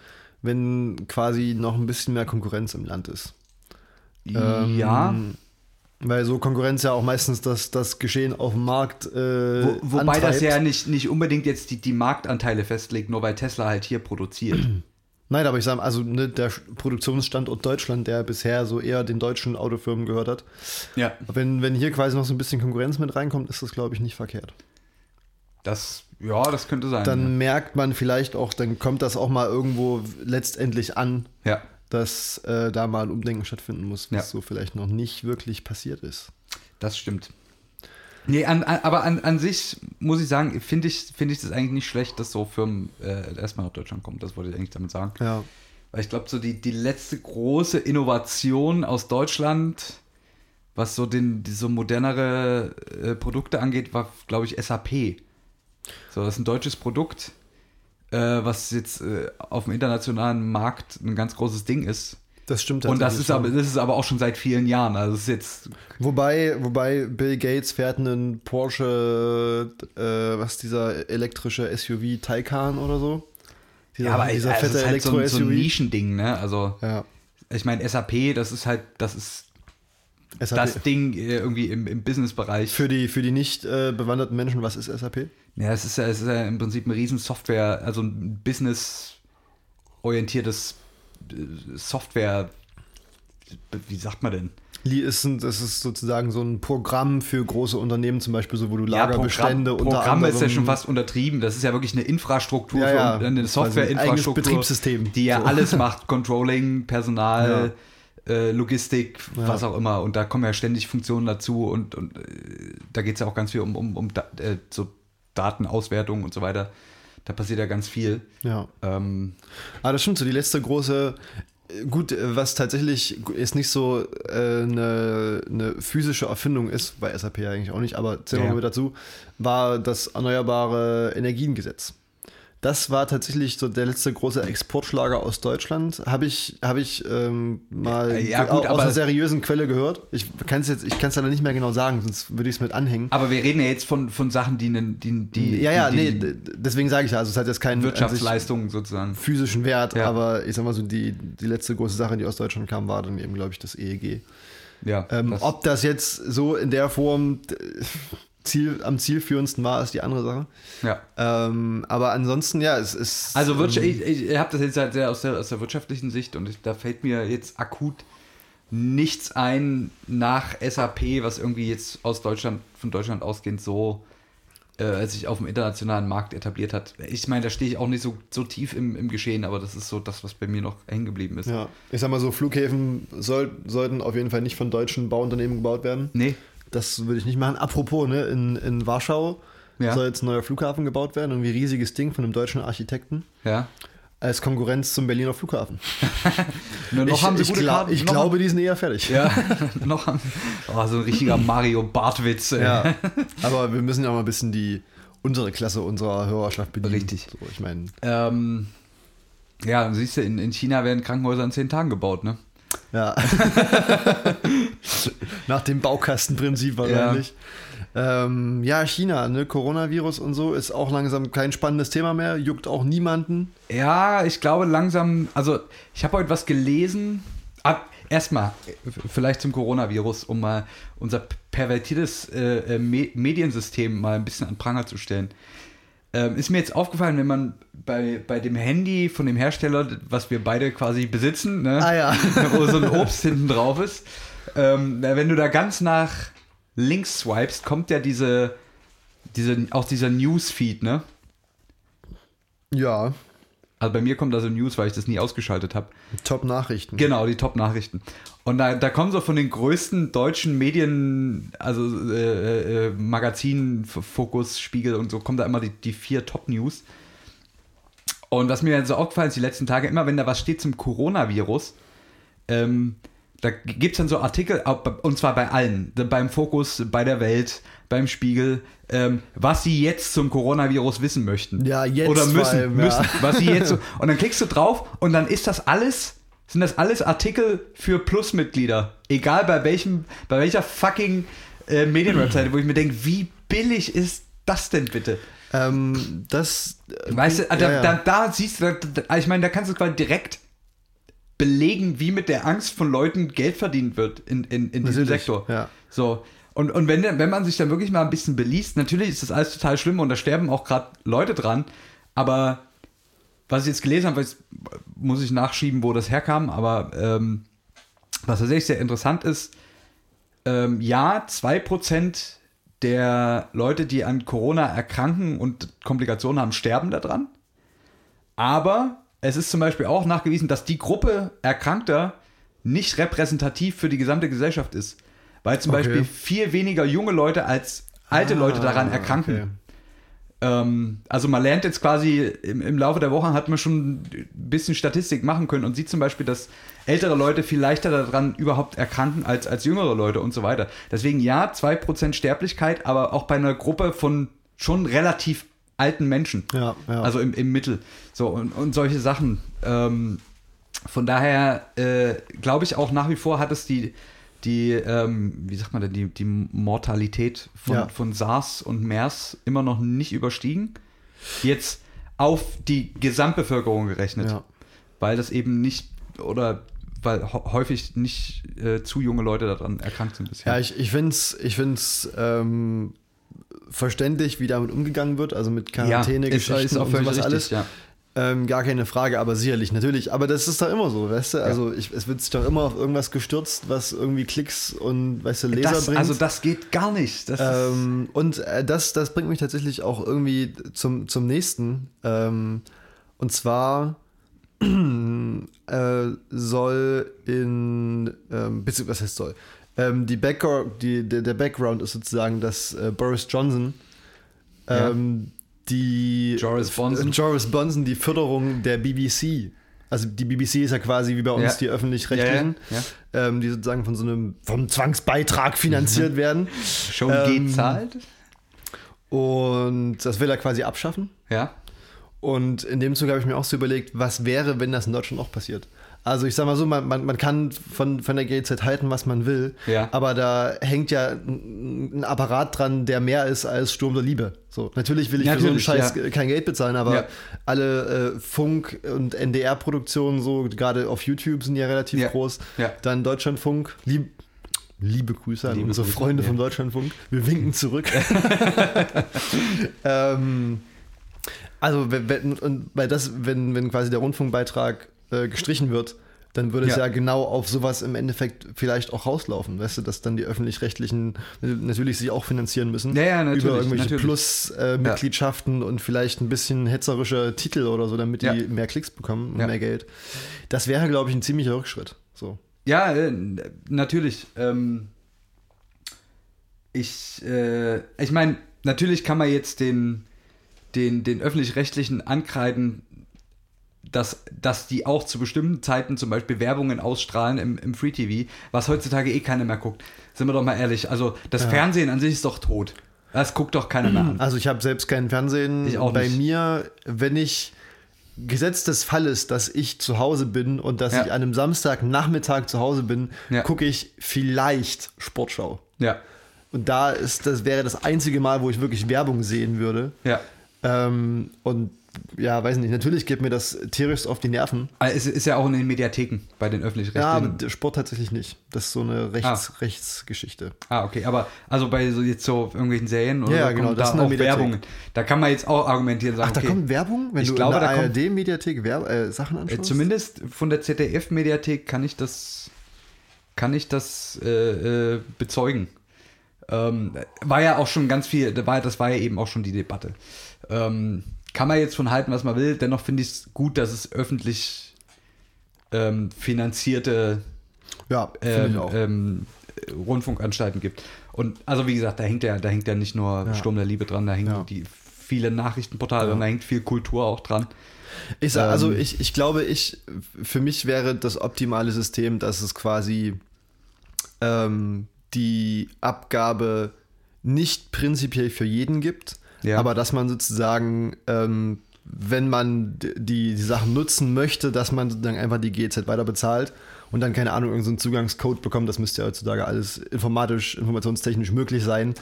wenn quasi noch ein bisschen mehr Konkurrenz im Land ist. Ähm, ja. Weil so Konkurrenz ja auch meistens das, das Geschehen auf dem Markt äh, Wo, wobei das antreibt. ja nicht, nicht unbedingt jetzt die, die Marktanteile festlegt, nur weil Tesla halt hier produziert. Nein, aber ich sage, also ne, der Produktionsstandort Deutschland, der bisher so eher den deutschen Autofirmen gehört hat, ja. wenn, wenn hier quasi noch so ein bisschen Konkurrenz mit reinkommt, ist das, glaube ich, nicht verkehrt. Das, ja, das könnte sein. Dann merkt man vielleicht auch, dann kommt das auch mal irgendwo letztendlich an, ja. dass äh, da mal ein Umdenken stattfinden muss, was Ja. so vielleicht noch nicht wirklich passiert ist. Das stimmt. Nee, an, an, aber an, an sich muss ich sagen, finde ich, finde ich das eigentlich nicht schlecht, dass so Firmen äh, erstmal nach Deutschland kommen. Das wollte ich eigentlich damit sagen. Ja. Weil ich glaube, so die, die letzte große Innovation aus Deutschland, was so den so modernere äh, Produkte angeht, war, glaube ich, SAP. So, das ist ein deutsches Produkt, äh, was jetzt äh, auf dem internationalen Markt ein ganz großes Ding ist. Das stimmt Und das ist, aber, das ist aber auch schon seit vielen Jahren. Also ist jetzt Wobei, wobei Bill Gates fährt einen Porsche, äh, was dieser elektrische SUV Taycan oder so. Dieser, ja, aber dieser also fette ist halt so, ein- so ein. Nischending, ne? Also ja, ich meine, SAP, das ist halt, das ist. Das Ding äh, irgendwie im, im Businessbereich. Für die, für die nicht äh, bewanderten Menschen, was ist SAP? Ja, es ist ja, es ist ja im Prinzip ein riesen Software, also ein business-orientiertes äh, Software, wie sagt man denn? Li ist ein, das ist sozusagen so ein Programm für große Unternehmen, zum Beispiel so, wo du Lagerbestände Programm, unter Programm ist ja schon fast untertrieben. Das ist ja wirklich eine Infrastruktur, Ja, ja. eine quasi ein Softwareinfrastruktur, Betriebssystem. die ja So. alles macht, Controlling, Personal, äh, Logistik, Ja. was auch immer. Und da kommen ja ständig Funktionen dazu und, und äh, da geht es ja auch ganz viel um, um, um da, äh, so Datenauswertung und so weiter. Da passiert ja ganz viel. Ja. Ähm, Ah, das stimmt so. Die letzte große gut, äh, was tatsächlich jetzt nicht so äh, eine, eine physische Erfindung ist, bei SAP eigentlich auch nicht, aber zählen wir Ja. dazu, war das Erneuerbare Energiengesetz. Das war tatsächlich so der letzte große Exportschlager aus Deutschland. Habe ich, hab ich ähm, mal ja, gut, aus einer seriösen Quelle gehört. Ich kann es jetzt, ich kann es leider nicht mehr genau sagen, sonst würde ich es mit anhängen. Aber wir reden ja jetzt von, von Sachen, die, die, die, ja, ja, die, nee, deswegen sage ich ja, also es hat jetzt keinen Wirtschaftsleistungen sozusagen. physischen Wert, Ja. aber ich sag mal so, die, die letzte große Sache, die aus Deutschland kam, war dann eben, glaube ich, das EEG. Ja, Ähm, das- ob das jetzt so in der Form Ziel, am zielführendsten war, ist die andere Sache. ja. Ähm, aber ansonsten, ja, es ist. Also Wirtschaft, ähm, ich, ich habe das jetzt halt sehr aus der, aus der wirtschaftlichen Sicht und ich, da fällt mir jetzt akut nichts ein nach SAP, was irgendwie jetzt aus Deutschland, von Deutschland ausgehend so äh, sich auf dem internationalen Markt etabliert hat. Ich meine, da stehe ich auch nicht so, so tief im, im Geschehen, aber das ist so das, was bei mir noch hängen geblieben ist. ja, ich sag mal so, Flughäfen soll, sollten auf jeden Fall nicht von deutschen Bauunternehmen gebaut werden. Nee, Das würde ich nicht machen. Apropos, ne, in, in Warschau Ja. soll jetzt ein neuer Flughafen gebaut werden. Irgendwie riesiges Ding von einem deutschen Architekten. ja. Als Konkurrenz zum Berliner Flughafen. Nur noch ich haben sie ich, gute glaub, Karten. ich noch glaube, die sind eher fertig. Ja, noch haben oh, so ein richtiger Mario Bartwitz. Ja, aber wir müssen ja auch mal ein bisschen die unsere Klasse unserer Hörerschaft bedienen. Richtig. So, ich meine, Ähm, ja, siehst du, in, in China werden Krankenhäuser in zehn Tagen gebaut, ne? ja. Nach dem Baukastenprinzip wahrscheinlich. Ja, ähm, ja China, ne, Coronavirus und so ist auch langsam kein spannendes Thema mehr, juckt auch niemanden. Ja, ich glaube langsam, also ich habe heute was gelesen. Ab, erstmal, äh, vielleicht zum Coronavirus, um mal unser pervertiertes äh, Me Mediensystem mal ein bisschen an Pranger zu stellen. Ähm, ist mir jetzt aufgefallen, wenn man bei, bei dem Handy von dem Hersteller, was wir beide quasi besitzen, ne, Ah ja. wo so ein Obst hinten drauf ist, ähm, wenn du da ganz nach links swipest, kommt ja diese, diese auch dieser Newsfeed, ne? Ja, Also bei mir kommt da so News, weil ich das nie ausgeschaltet habe. Top-Nachrichten. Genau, die Top-Nachrichten. Und da, da kommen so von den größten deutschen Medien, also äh, äh, Magazin, F- Fokus, Spiegel und so, kommen da immer die, die vier Top-News. Und was mir so aufgefallen ist die letzten Tage, immer wenn da was steht zum Coronavirus, ähm, da gibt es dann so Artikel, und zwar bei allen, beim Fokus, bei der Welt, beim Spiegel, ähm, was sie jetzt zum Coronavirus wissen möchten. Ja, jetzt Oder müssen, allem, ja. müssen, was sie jetzt so. Und dann klickst du drauf und dann ist das alles, sind das alles Artikel für Plusmitglieder. Egal bei welchem, bei welcher fucking äh, Medienwebseite, wo ich mir denke, wie billig ist das denn bitte? Ähm, das. äh, Weißt du, da, ja, ja. Da, da siehst du, da, da, ich meine, da kannst du quasi direkt belegen, wie mit der Angst von Leuten Geld verdient wird in, in, in diesem Sektor. ja. So. Und, und wenn, wenn man sich dann wirklich mal ein bisschen beliest, natürlich ist das alles total schlimm und da sterben auch gerade Leute dran, aber was ich jetzt gelesen habe, jetzt muss ich nachschieben, wo das herkam, aber ähm, was tatsächlich sehr interessant ist, ähm, ja, 2% der Leute, die an Corona erkranken und Komplikationen haben, sterben daran. Aber es ist zum Beispiel auch nachgewiesen, dass die Gruppe Erkrankter nicht repräsentativ für die gesamte Gesellschaft ist. Weil zum Okay. Beispiel viel weniger junge Leute als alte Ah, Leute daran erkranken. okay. Ähm, also man lernt jetzt quasi im, im Laufe der Woche hat man schon ein bisschen Statistik machen können und sieht zum Beispiel, dass ältere Leute viel leichter daran überhaupt erkranken als, als jüngere Leute und so weiter. Deswegen ja, 2% Sterblichkeit, aber auch bei einer Gruppe von schon relativ alten Menschen. Ja, ja. Also im, im Mittel. So, und, und solche Sachen. Ähm, von daher äh, glaube ich auch nach wie vor hat es die, die ähm, wie sagt man denn, die, die Mortalität von, Ja. von SARS und MERS immer noch nicht überstiegen. Jetzt auf die Gesamtbevölkerung gerechnet. Ja. Weil das eben nicht, oder weil häufig nicht äh, zu junge Leute daran erkrankt sind bisher. Ja, ich, ich finde es ich find's, ähm, verständlich, wie damit umgegangen wird, also mit Quarantäne, ist, Geschichten ist auch und sowas richtig, alles. ja. Ähm, gar keine Frage, aber sicherlich, natürlich. Aber das ist doch immer so, weißt du? Also ich, es wird sich doch immer auf irgendwas gestürzt, was irgendwie Klicks und, weißt du, Leser Das, bringt. also das geht gar nicht. Das ist, Ähm, und äh, das, das bringt mich tatsächlich auch irgendwie zum, zum nächsten. Ähm, und zwar äh, soll in, ähm, was heißt soll? Ähm, die Background, die, der, der Background ist sozusagen, dass äh, Boris Johnson Ja. ähm, die Joris Bonson. Joris Bonson die Förderung der BBC also die BBC ist ja quasi wie bei uns Ja. die öffentlich-rechtlichen, Ja, Ähm, die sozusagen von so einem vom Zwangsbeitrag finanziert werden. Schon Ähm, gezahlt? Und das will er quasi abschaffen. Ja. Und in dem Zug habe ich mir auch so überlegt, was wäre, wenn das in Deutschland auch passiert. Also ich sag mal so, man, man, man kann von, von der GZ halten, was man will, Ja. aber da hängt ja ein Apparat dran, der mehr ist als Sturm der Liebe. So, natürlich will ich für so einen Natürlich, Scheiß ja. kein Geld bezahlen, aber Ja. alle äh, Funk- und NDR-Produktionen, so gerade auf YouTube, sind ja relativ groß. Ja. Dann Deutschlandfunk, lieb, liebe Grüße an Liebe unsere Grüße, Freunde vom Deutschlandfunk. Wir winken zurück. ähm, also, wenn, wenn, und weil das, wenn, wenn quasi der Rundfunkbeitrag äh, gestrichen wird, dann würde es Ja. ja genau auf sowas im Endeffekt vielleicht auch rauslaufen. Weißt du, dass dann die öffentlich-rechtlichen natürlich sich auch finanzieren müssen. Ja, ja, natürlich, Über irgendwelche. Plus-Mitgliedschaften und vielleicht ein bisschen hetzerische Titel oder so, damit die mehr Klicks bekommen und mehr Geld. Das wäre, glaube ich, ein ziemlicher Rückschritt. So. Ja, äh, natürlich. Ähm, ich äh, ich meine, natürlich kann man jetzt den, den, den öffentlich-rechtlichen ankreiden, dass, dass die auch zu bestimmten Zeiten zum Beispiel Werbungen ausstrahlen im, im Free TV, was heutzutage eh keiner mehr guckt. Sind wir doch mal ehrlich. Also das Fernsehen an sich ist doch tot. Das guckt doch keiner mehr an. Also ich habe selbst keinen Fernsehen. Ich auch Bei nicht. mir, wenn ich Gesetz des Falles, dass ich zu Hause bin und dass Ja. ich an einem Samstagnachmittag zu Hause bin, Ja. gucke ich vielleicht Sportschau. Ja. Und da ist, das wäre das einzige Mal, wo ich wirklich Werbung sehen würde. Ja. Ähm, und ja, weiß nicht, natürlich geht mir das tierisch auf die Nerven. Aber Es ist ja auch in den Mediatheken bei den Ja, aber öffentlich-rechtlichen. der Sport tatsächlich nicht. Das ist so eine Rechts, Ah. Rechtsgeschichte. Ah, okay, aber also bei so jetzt so irgendwelchen Serien oder Ja, so genau, das da auch Mediathek. Werbungen. Da kann man jetzt auch argumentieren, sagen, Ach, da okay, kommt Werbung, wenn Ich du glaube, in der da kommt- ARD-Mediathek äh, Sachen äh, anschaust? zumindest von der ZDF-Mediathek kann ich das, kann ich das äh, äh, bezeugen. Ähm, war ja auch schon ganz viel, da war, das war ja eben auch schon die Debatte. Ähm, kann man jetzt von halten, was man will, dennoch finde ich es gut, dass es öffentlich ähm, finanzierte Ja, ähm, ähm, Rundfunkanstalten gibt. Und also wie gesagt, da hängt ja, da hängt ja nicht nur Ja. Sturm der Liebe dran, da hängen Ja. die viele Nachrichtenportale dran, da hängt viel Kultur auch dran. Ich sag, also Ähm, ich, ich glaube, ich, für mich wäre das optimale System, dass es quasi ähm, die Abgabe nicht prinzipiell für jeden gibt, Ja. aber dass man sozusagen, ähm, wenn man die, die Sachen nutzen möchte, dass man sozusagen einfach die GZ weiter bezahlt und dann, keine Ahnung, irgendeinen Zugangscode bekommt. Das müsste ja heutzutage alles informatisch, informationstechnisch möglich sein.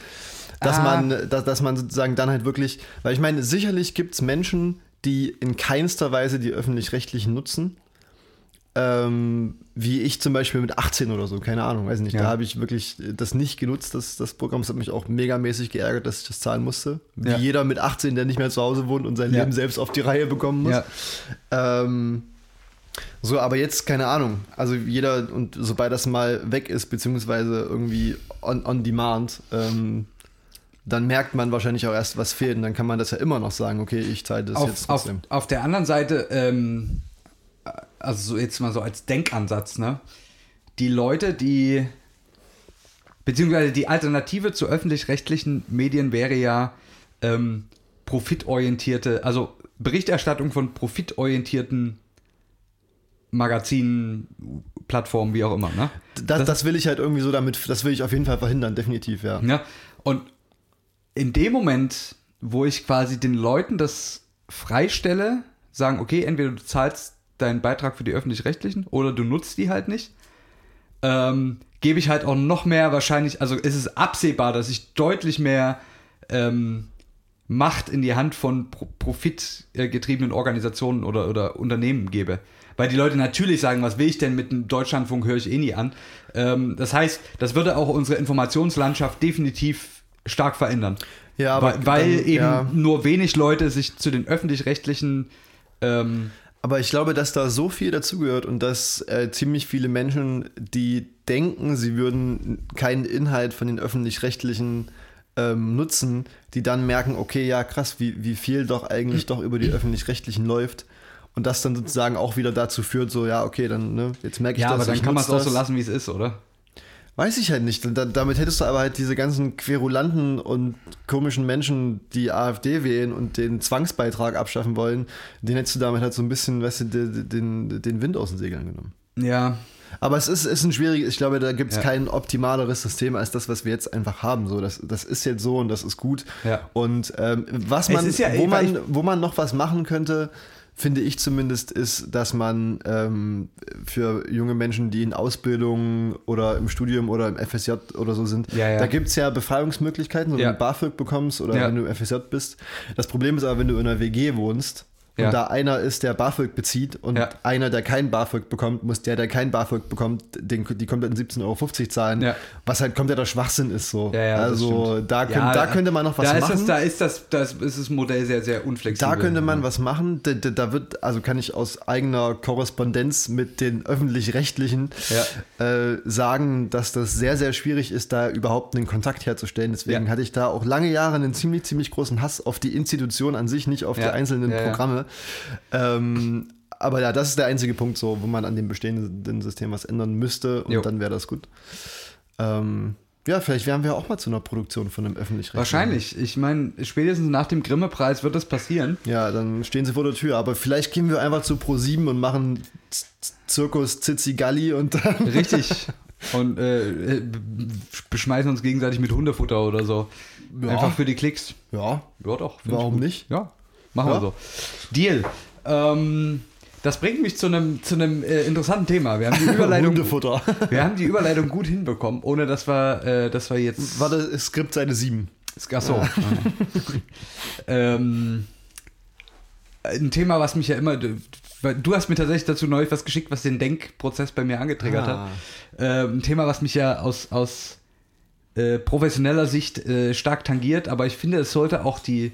Dass, Ah. man, dass, dass man sozusagen dann halt wirklich, weil ich meine, sicherlich gibt es Menschen, die in keinster Weise die öffentlich-rechtlichen nutzen. Ähm, wie ich zum Beispiel mit 18 oder so, keine Ahnung, weiß nicht. Ja. Da habe ich wirklich das nicht genutzt, das, das Programm. Das hat mich auch megamäßig geärgert, dass ich das zahlen musste. Wie Ja. jeder mit 18, der nicht mehr zu Hause wohnt und sein Ja. Leben selbst auf die Reihe bekommen muss. Ähm, so, aber jetzt keine Ahnung. Also jeder, und sobald das mal weg ist, beziehungsweise irgendwie on, on demand, ähm, dann merkt man wahrscheinlich auch erst, was fehlt. Und dann kann man das ja immer noch sagen, okay, ich zahle das Auf, jetzt auf, trotzdem. auf der anderen Seite, ähm, also so jetzt mal so als Denkansatz, ne? Die Leute, die beziehungsweise die Alternative zu öffentlich-rechtlichen Medien wäre ja ähm, profitorientierte, also Berichterstattung von profitorientierten Magazinen, Plattformen, wie auch immer, ne? Das, das, will ich halt irgendwie so damit, das will ich auf jeden Fall verhindern, definitiv, ja. Ja, und in dem Moment, wo ich quasi den Leuten das freistelle, sagen, okay, entweder du zahlst deinen Beitrag für die öffentlich-rechtlichen oder du nutzt die halt nicht, ähm, gebe ich halt auch noch mehr wahrscheinlich, also ist es absehbar, dass ich deutlich mehr ähm, Macht in die Hand von pro profitgetriebenen Organisationen oder, oder Unternehmen gebe. Weil die Leute natürlich sagen, was will ich denn mit dem Deutschlandfunk, höre ich eh nie an. Ähm, das heißt, das würde auch unsere Informationslandschaft definitiv stark verändern. Ja, aber weil, weil dann, eben ja. nur wenig Leute sich zu den öffentlich-rechtlichen ähm, Aber ich glaube, dass da so viel dazugehört und dass äh, ziemlich viele Menschen, die denken, sie würden keinen Inhalt von den öffentlich-rechtlichen ähm, nutzen, die dann merken, okay, ja krass, wie, wie viel doch eigentlich doch über die öffentlich-rechtlichen läuft. Und das dann sozusagen auch wieder dazu führt, so, ja, okay, dann, ne, jetzt merke ich Ja, das. aber dann kann man es auch so lassen, wie es ist, oder? Weiß ich halt nicht. Da, damit hättest du aber halt diese ganzen querulanten und komischen Menschen, die AfD wählen und den Zwangsbeitrag abschaffen wollen, den hättest du damit halt so ein bisschen, weißt du, den, den, Wind aus den Segeln genommen. Ja, Aber es ist, ist ein schwieriges, ich glaube, da gibt es Ja. kein optimaleres System als das, was wir jetzt einfach haben. So, das, das ist jetzt so und das ist gut. Ja. Und ähm, was man, ja- wo, weil man, wo man noch was machen könnte, finde ich zumindest, ist, dass man ähm, für junge Menschen, die in Ausbildung oder im Studium oder im FSJ oder so sind, Ja, ja. da gibt es ja Befreiungsmöglichkeiten, so Ja. wenn du BAföG bekommst oder wenn du im FSJ bist. Das Problem ist aber, wenn du in einer WG wohnst, und Ja. da einer ist, der BAföG bezieht und Ja. einer, der kein BAföG bekommt, muss der, der kein BAföG bekommt, den, die kompletten 17,50 Euro zahlen, Ja. was halt kompletter Schwachsinn ist. So. also da, könnt, da könnte man noch was da machen. Ist das, da ist das, das ist das Modell sehr, sehr unflexibel. Da könnte man was machen. Da, da, wird, also kann ich aus eigener Korrespondenz mit den öffentlich-rechtlichen äh, sagen, dass das sehr, sehr schwierig ist, da überhaupt einen Kontakt herzustellen. Deswegen hatte ich da auch lange Jahre einen ziemlich, ziemlich großen Hass auf die Institution an sich, nicht auf die einzelnen Ja, Ähm, aber ja, das ist der einzige Punkt, so, wo man an dem bestehenden System was ändern müsste und Jo. dann wäre das gut. Ähm, ja, vielleicht wären wir auch mal zu einer Produktion von einem öffentlich-rechtlichen. Wahrscheinlich. Ich meine, spätestens nach dem Grimme-Preis wird das passieren. Ja, dann stehen sie vor der Tür. Aber vielleicht gehen wir einfach zu Pro7 und machen Zirkus Zizigalli und dann. Richtig. Und äh, äh, beschmeißen uns gegenseitig mit Hundefutter oder so. Ja. Einfach für die Klicks. Ja, Ja, doch. warum nicht? Ja, machen Ja. wir so. Deal. Ähm, das bringt mich zu einem zu einem äh, interessanten Thema. Wir haben die Überleitung, wir haben die Überleitung gut hinbekommen, ohne dass wir, äh, dass wir jetzt. Warte, Skript Seite 7. Ach so. ähm, ein Thema, was mich ja immer. Du hast mir tatsächlich dazu neulich was geschickt, was den Denkprozess bei mir angetriggert Ah. hat. Ähm, ein Thema, was mich ja aus, aus äh, professioneller Sicht äh, stark tangiert, aber ich finde, es sollte auch die,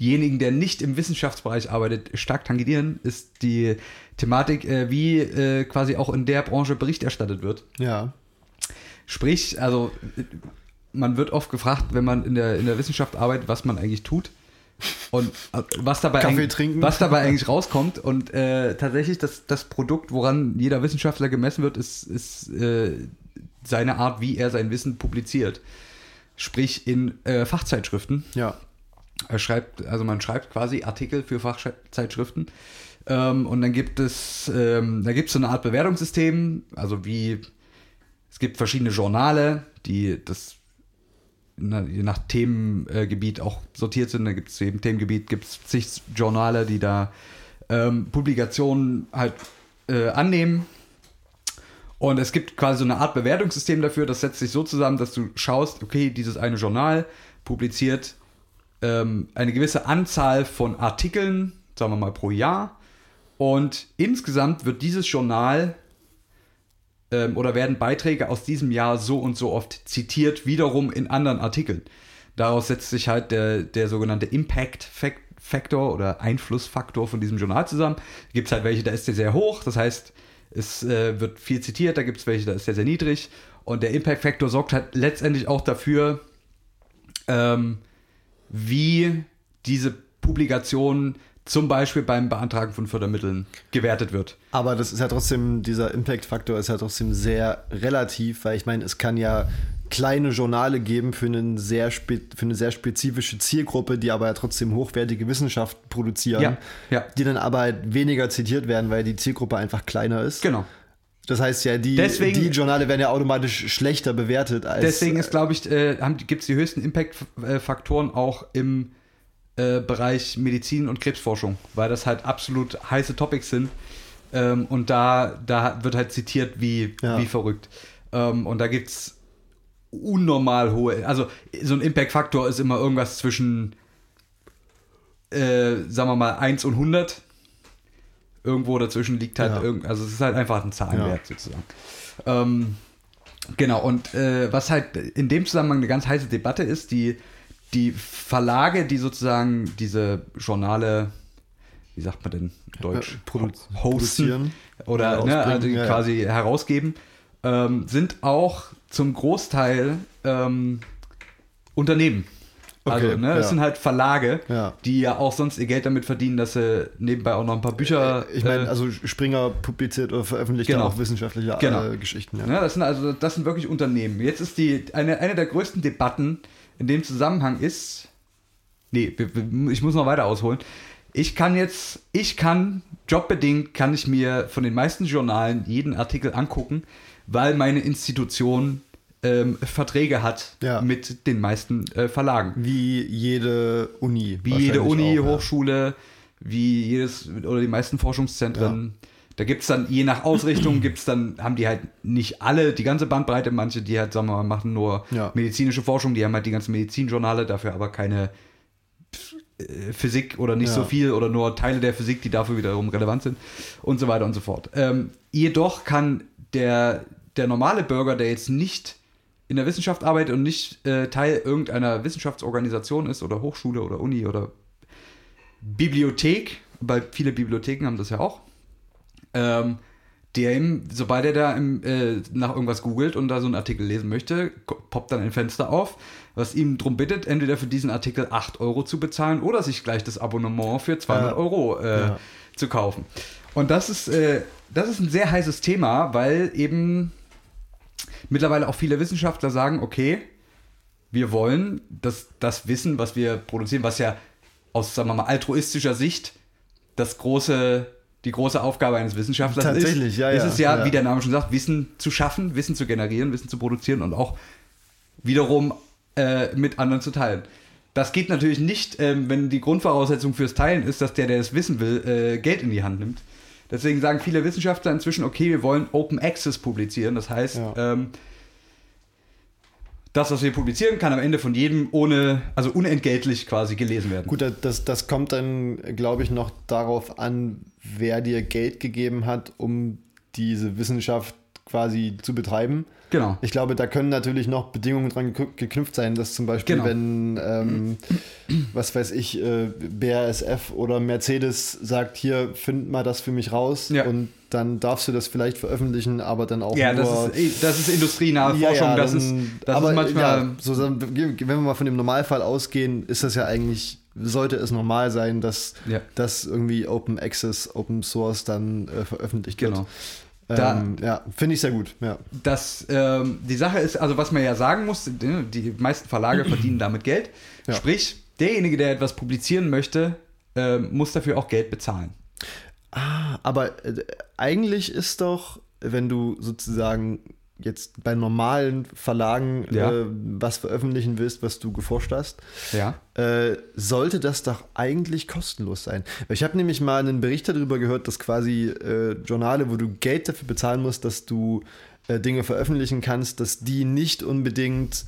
denjenigen, der nicht im Wissenschaftsbereich arbeitet, stark tangieren, ist die Thematik, äh, wie äh, quasi auch in der Branche Bericht erstattet wird. Ja. Sprich, also man wird oft gefragt, wenn man in der, in der Wissenschaft arbeitet, was man eigentlich tut. Und äh, was dabei, eigentlich, was dabei eigentlich rauskommt. Und äh, tatsächlich, das, das Produkt, woran jeder Wissenschaftler gemessen wird, ist, ist äh, seine Art, wie er sein Wissen publiziert. Sprich in äh, Fachzeitschriften. Ja. Schreibt, also man schreibt quasi Artikel für Fachzeitschriften. Ähm, und dann gibt es, ähm, da gibt es so eine Art Bewertungssystem, also wie, es gibt verschiedene Journale, die das na, je nach Themengebiet auch sortiert sind. Da gibt es eben Themengebiet, gibt es zig Journale, die da ähm, Publikationen halt äh, annehmen. Und es gibt quasi so eine Art Bewertungssystem dafür, das setzt sich so zusammen, dass du schaust, okay, dieses eine Journal publiziert ähm, eine gewisse Anzahl von Artikeln, sagen wir mal pro Jahr. Und insgesamt wird dieses Journal ähm, oder werden Beiträge aus diesem Jahr so und so oft zitiert, wiederum in anderen Artikeln. Daraus setzt sich halt der, der sogenannte Impact Fac- Factor oder Einflussfaktor von diesem Journal zusammen. Gibt es halt welche, da ist der sehr hoch, das heißt, es äh, wird viel zitiert, da gibt es welche, da ist der sehr niedrig. Und der Impact Factor sorgt halt letztendlich auch dafür, ähm, wie diese Publikation zum Beispiel beim Beantragen von Fördermitteln gewertet wird. Aber das ist ja trotzdem, dieser Impact-Faktor ist ja trotzdem sehr relativ, weil ich meine, es kann ja kleine Journale geben für, einen sehr für eine sehr spezifische Zielgruppe, die aber ja trotzdem hochwertige Wissenschaft produzieren, Ja, ja. die dann aber halt weniger zitiert werden, weil die Zielgruppe einfach kleiner ist. Genau. Das heißt ja, die, Deswegen- die Journale werden ja automatisch schlechter bewertet als. Deswegen ist, glaube ich, äh, gibt es die höchsten Impact-Faktoren auch im äh, Bereich Medizin und Krebsforschung, weil das halt absolut heiße Topics sind. Ähm, und da, da wird halt zitiert wie, Ja. wie verrückt. Ähm, und da gibt es unnormal hohe, also so ein Impact-Faktor ist immer irgendwas zwischen, äh, sagen wir mal, 1 und 100. Irgendwo dazwischen liegt halt, Ja. irgend, also es ist halt einfach ein Zahlenwert sozusagen. Ähm, Genau, und äh, was halt in dem Zusammenhang eine ganz heiße Debatte ist, die, die Verlage, die sozusagen diese Journale, wie sagt man denn Deutsch, Äh, produ- hosten produzieren oder oder ne, also ja, ja. quasi herausgeben, ähm, sind auch zum Großteil ähm, Unternehmen. Also, Okay, ne, das ja. sind halt Verlage, Ja. die ja auch sonst ihr Geld damit verdienen, dass sie nebenbei auch noch ein paar Bücher. Ich meine, äh, also Springer publiziert oder veröffentlicht Genau. ja auch wissenschaftliche Genau. äh, Geschichten. Ja. Ne, das sind also das sind wirklich Unternehmen. Jetzt ist die eine, eine der größten Debatten in dem Zusammenhang ist. Nee, ich muss noch weiter ausholen. Ich kann jetzt, ich kann, jobbedingt kann ich mir von den meisten Journalen jeden Artikel angucken, weil meine Institution ähm, Verträge hat Ja. mit den meisten äh, Verlagen. Wie jede Uni. Wie jede Uni, auch, ja. Hochschule, wie jedes oder die meisten Forschungszentren. Da gibt es dann, je nach Ausrichtung, gibt's dann, haben die halt nicht alle die ganze Bandbreite, manche, die halt, sagen wir mal, machen nur Ja. medizinische Forschung, die haben halt die ganzen Medizinjournale, dafür aber keine äh, Physik oder nicht Ja. so viel oder nur Teile der Physik, die dafür wiederum relevant sind und so weiter und so fort. Ähm, jedoch kann der, der normale Bürger, der jetzt nicht in der Wissenschaft arbeitet und nicht äh, Teil irgendeiner Wissenschaftsorganisation ist oder Hochschule oder Uni oder Bibliothek, weil viele Bibliotheken haben das ja auch, ähm, der ihm, sobald er da im, äh, nach irgendwas googelt und da so einen Artikel lesen möchte, poppt dann ein Fenster auf, was ihm darum bittet, entweder für diesen Artikel 8 Euro zu bezahlen oder sich gleich das Abonnement für 200 Ja. Euro äh, Ja. zu kaufen. Und das ist, äh, das ist ein sehr heißes Thema, weil eben mittlerweile auch viele Wissenschaftler sagen, okay, wir wollen das, das Wissen, was wir produzieren, was ja aus, sagen wir mal, altruistischer Sicht das große, die große Aufgabe eines Wissenschaftlers Tatsächlich, ist, ja, ist es ja, ja. wie der Name schon sagt, Wissen zu schaffen, Wissen zu generieren, Wissen zu produzieren und auch wiederum äh, mit anderen zu teilen. Das geht natürlich nicht, ähm, wenn die Grundvoraussetzung fürs Teilen ist, dass der, der es wissen will, äh, Geld in die Hand nimmt. Deswegen sagen viele Wissenschaftler inzwischen, okay, wir wollen Open Access publizieren. Das heißt, Ja. ähm, das, was wir publizieren, kann am Ende von jedem ohne, also unentgeltlich quasi gelesen werden. Gut, das, das kommt dann, glaube ich, noch darauf an, wer dir Geld gegeben hat, um diese Wissenschaft quasi zu betreiben. Genau. Ich glaube, da können natürlich noch Bedingungen dran geknü- geknüpft sein, dass zum Beispiel, Genau. wenn, ähm, was weiß ich, äh, BASF oder Mercedes sagt, hier, find mal das für mich raus Ja. und dann darfst du das vielleicht veröffentlichen, aber dann auch Ja, nur... das ist, das ist industrienahe Ja, Forschung. ja, das, dann- ist, das aber ist manchmal. ja, so, wenn wir mal von dem Normalfall ausgehen, ist das ja eigentlich, sollte es normal sein, dass Ja. das irgendwie Open Access, Open Source dann äh, veröffentlicht wird. Da- Ähm, ja, finde ich sehr gut. Ja. dass ähm, die Sache ist, also was man ja sagen muss, die, meisten Verlage verdienen damit Geld. Ja. Sprich, derjenige, der etwas publizieren möchte, ähm, muss dafür auch Geld bezahlen. Ah, aber äh, eigentlich ist doch, wenn du sozusagen jetzt bei normalen Verlagen Ja. äh, was veröffentlichen willst, was du geforscht hast, Ja. äh, sollte das doch eigentlich kostenlos sein. Ich habe nämlich mal einen Bericht darüber gehört, dass quasi äh, Journale, wo du Geld dafür bezahlen musst, dass du äh, Dinge veröffentlichen kannst, dass die nicht unbedingt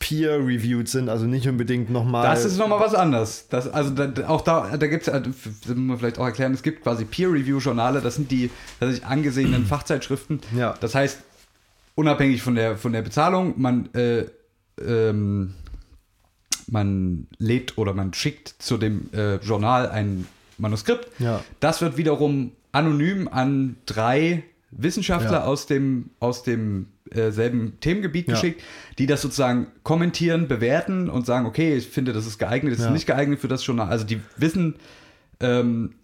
peer-reviewed sind, also nicht unbedingt nochmal. Das ist nochmal was anderes. Das, also da, auch da, da gibt es, das muss man vielleicht auch erklären, es gibt quasi Peer-Review-Journale, das sind die tatsächlich angesehenen Fachzeitschriften. Ja. Das heißt, unabhängig von der, von der Bezahlung, man, äh, ähm, man lädt oder man schickt zu dem äh, Journal ein Manuskript. Ja. Das wird wiederum anonym an drei Wissenschaftler Ja. aus dem, aus dem äh, selben Themengebiet Ja. geschickt, die das sozusagen kommentieren, bewerten und sagen, okay, ich finde, das ist geeignet, das ist nicht geeignet für das Journal. Also die wissen, ähm,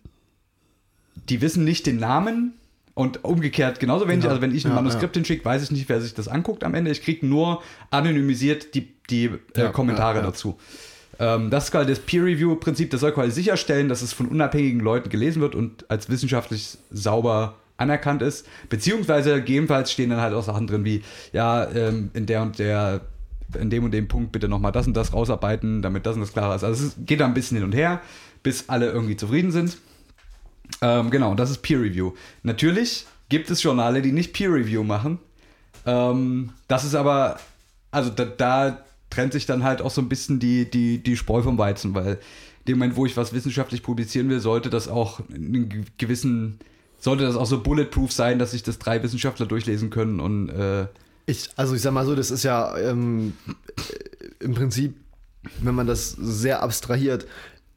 die wissen nicht den Namen und umgekehrt genauso wenig. Ja. Also wenn ich ein Ja, Manuskript hinschicke, weiß ich nicht, wer sich das anguckt am Ende. Ich kriege nur anonymisiert die, die äh, Ja, Kommentare ja, ja. dazu. Ähm, das ist quasi das Peer-Review-Prinzip, das soll quasi sicherstellen, dass es von unabhängigen Leuten gelesen wird und als wissenschaftlich sauber anerkannt ist. Beziehungsweise gegebenenfalls stehen dann halt auch Sachen drin wie, ja, ähm, in der und der, in dem und dem Punkt bitte nochmal das und das rausarbeiten, damit das und das klar ist. Also es geht da ein bisschen hin und her, bis alle irgendwie zufrieden sind. Ähm, genau, das ist Peer Review. Natürlich gibt es Journale, die nicht Peer Review machen. Ähm, das ist aber, also da, da trennt sich dann halt auch so ein bisschen die, die, die Spreu vom Weizen, weil in dem Moment, wo ich was wissenschaftlich publizieren will, sollte das auch einen ge- gewissen, sollte das auch so bulletproof sein, dass sich das drei Wissenschaftler durchlesen können und äh, Ich, also ich sag mal so, das ist ja ähm, äh, im Prinzip, wenn man das sehr abstrahiert,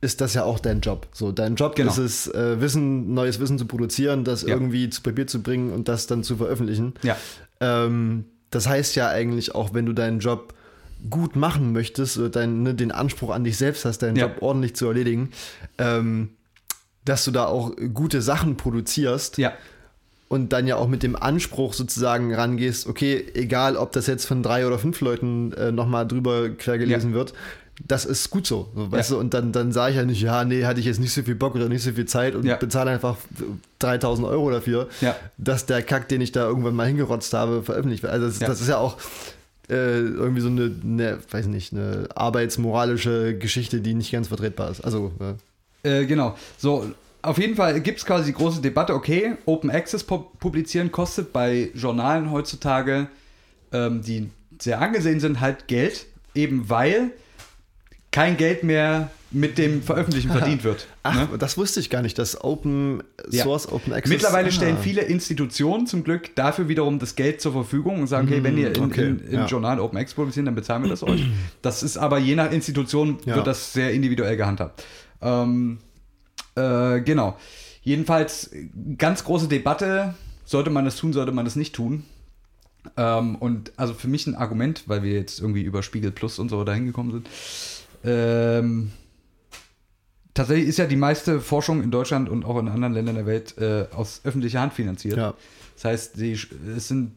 ist das ja auch dein Job. So, dein Job Genau. ist es, äh, Wissen, neues Wissen zu produzieren, das Ja. irgendwie zu Papier zu bringen und das dann zu veröffentlichen. ja. Ähm, das heißt ja eigentlich auch, wenn du deinen Job gut machen möchtest, oder dein, ne, den Anspruch an dich selbst hast, deinen Ja. Job ordentlich zu erledigen, ähm, dass du da auch gute Sachen produzierst Ja. und dann ja auch mit dem Anspruch sozusagen rangehst, okay, egal ob das jetzt von drei oder fünf Leuten äh, nochmal drüber quer gelesen wird, das ist gut so, so weißt Ja. du, und dann, dann sage ich ja nicht, ja, nee, hatte ich jetzt nicht so viel Bock oder nicht so viel Zeit und Ja. bezahle einfach 3000 Euro dafür, Ja. dass der Kack, den ich da irgendwann mal hingerotzt habe, veröffentlicht wird. Also das, das ist ja auch äh, irgendwie so eine, eine, weiß nicht, eine arbeitsmoralische Geschichte, die nicht ganz vertretbar ist. Also, äh, genau. So, auf jeden Fall gibt es quasi die große Debatte, okay, Open Access pu- publizieren kostet bei Journalen heutzutage, ähm, die sehr angesehen sind, halt Geld, eben weil kein Geld mehr mit dem Veröffentlichen verdient wird. ach, ne? das wusste ich gar nicht, dass Open Ja. Source, Open Access. Mittlerweile ah. stellen viele Institutionen zum Glück dafür wiederum das Geld zur Verfügung und sagen, okay, wenn ihr in, okay, in, in ja. Journal Open Access publiziert, dann bezahlen wir das euch. Das ist aber je nach Institution Ja. wird das sehr individuell gehandhabt. Ähm, äh, genau. Jedenfalls ganz große Debatte, sollte man das tun, sollte man das nicht tun. Ähm, und also für mich ein Argument, weil wir jetzt irgendwie über Spiegel Plus und so dahin gekommen sind. Ähm, tatsächlich ist ja die meiste Forschung in Deutschland und auch in anderen Ländern der Welt äh, aus öffentlicher Hand finanziert. Ja. Das heißt, die, es sind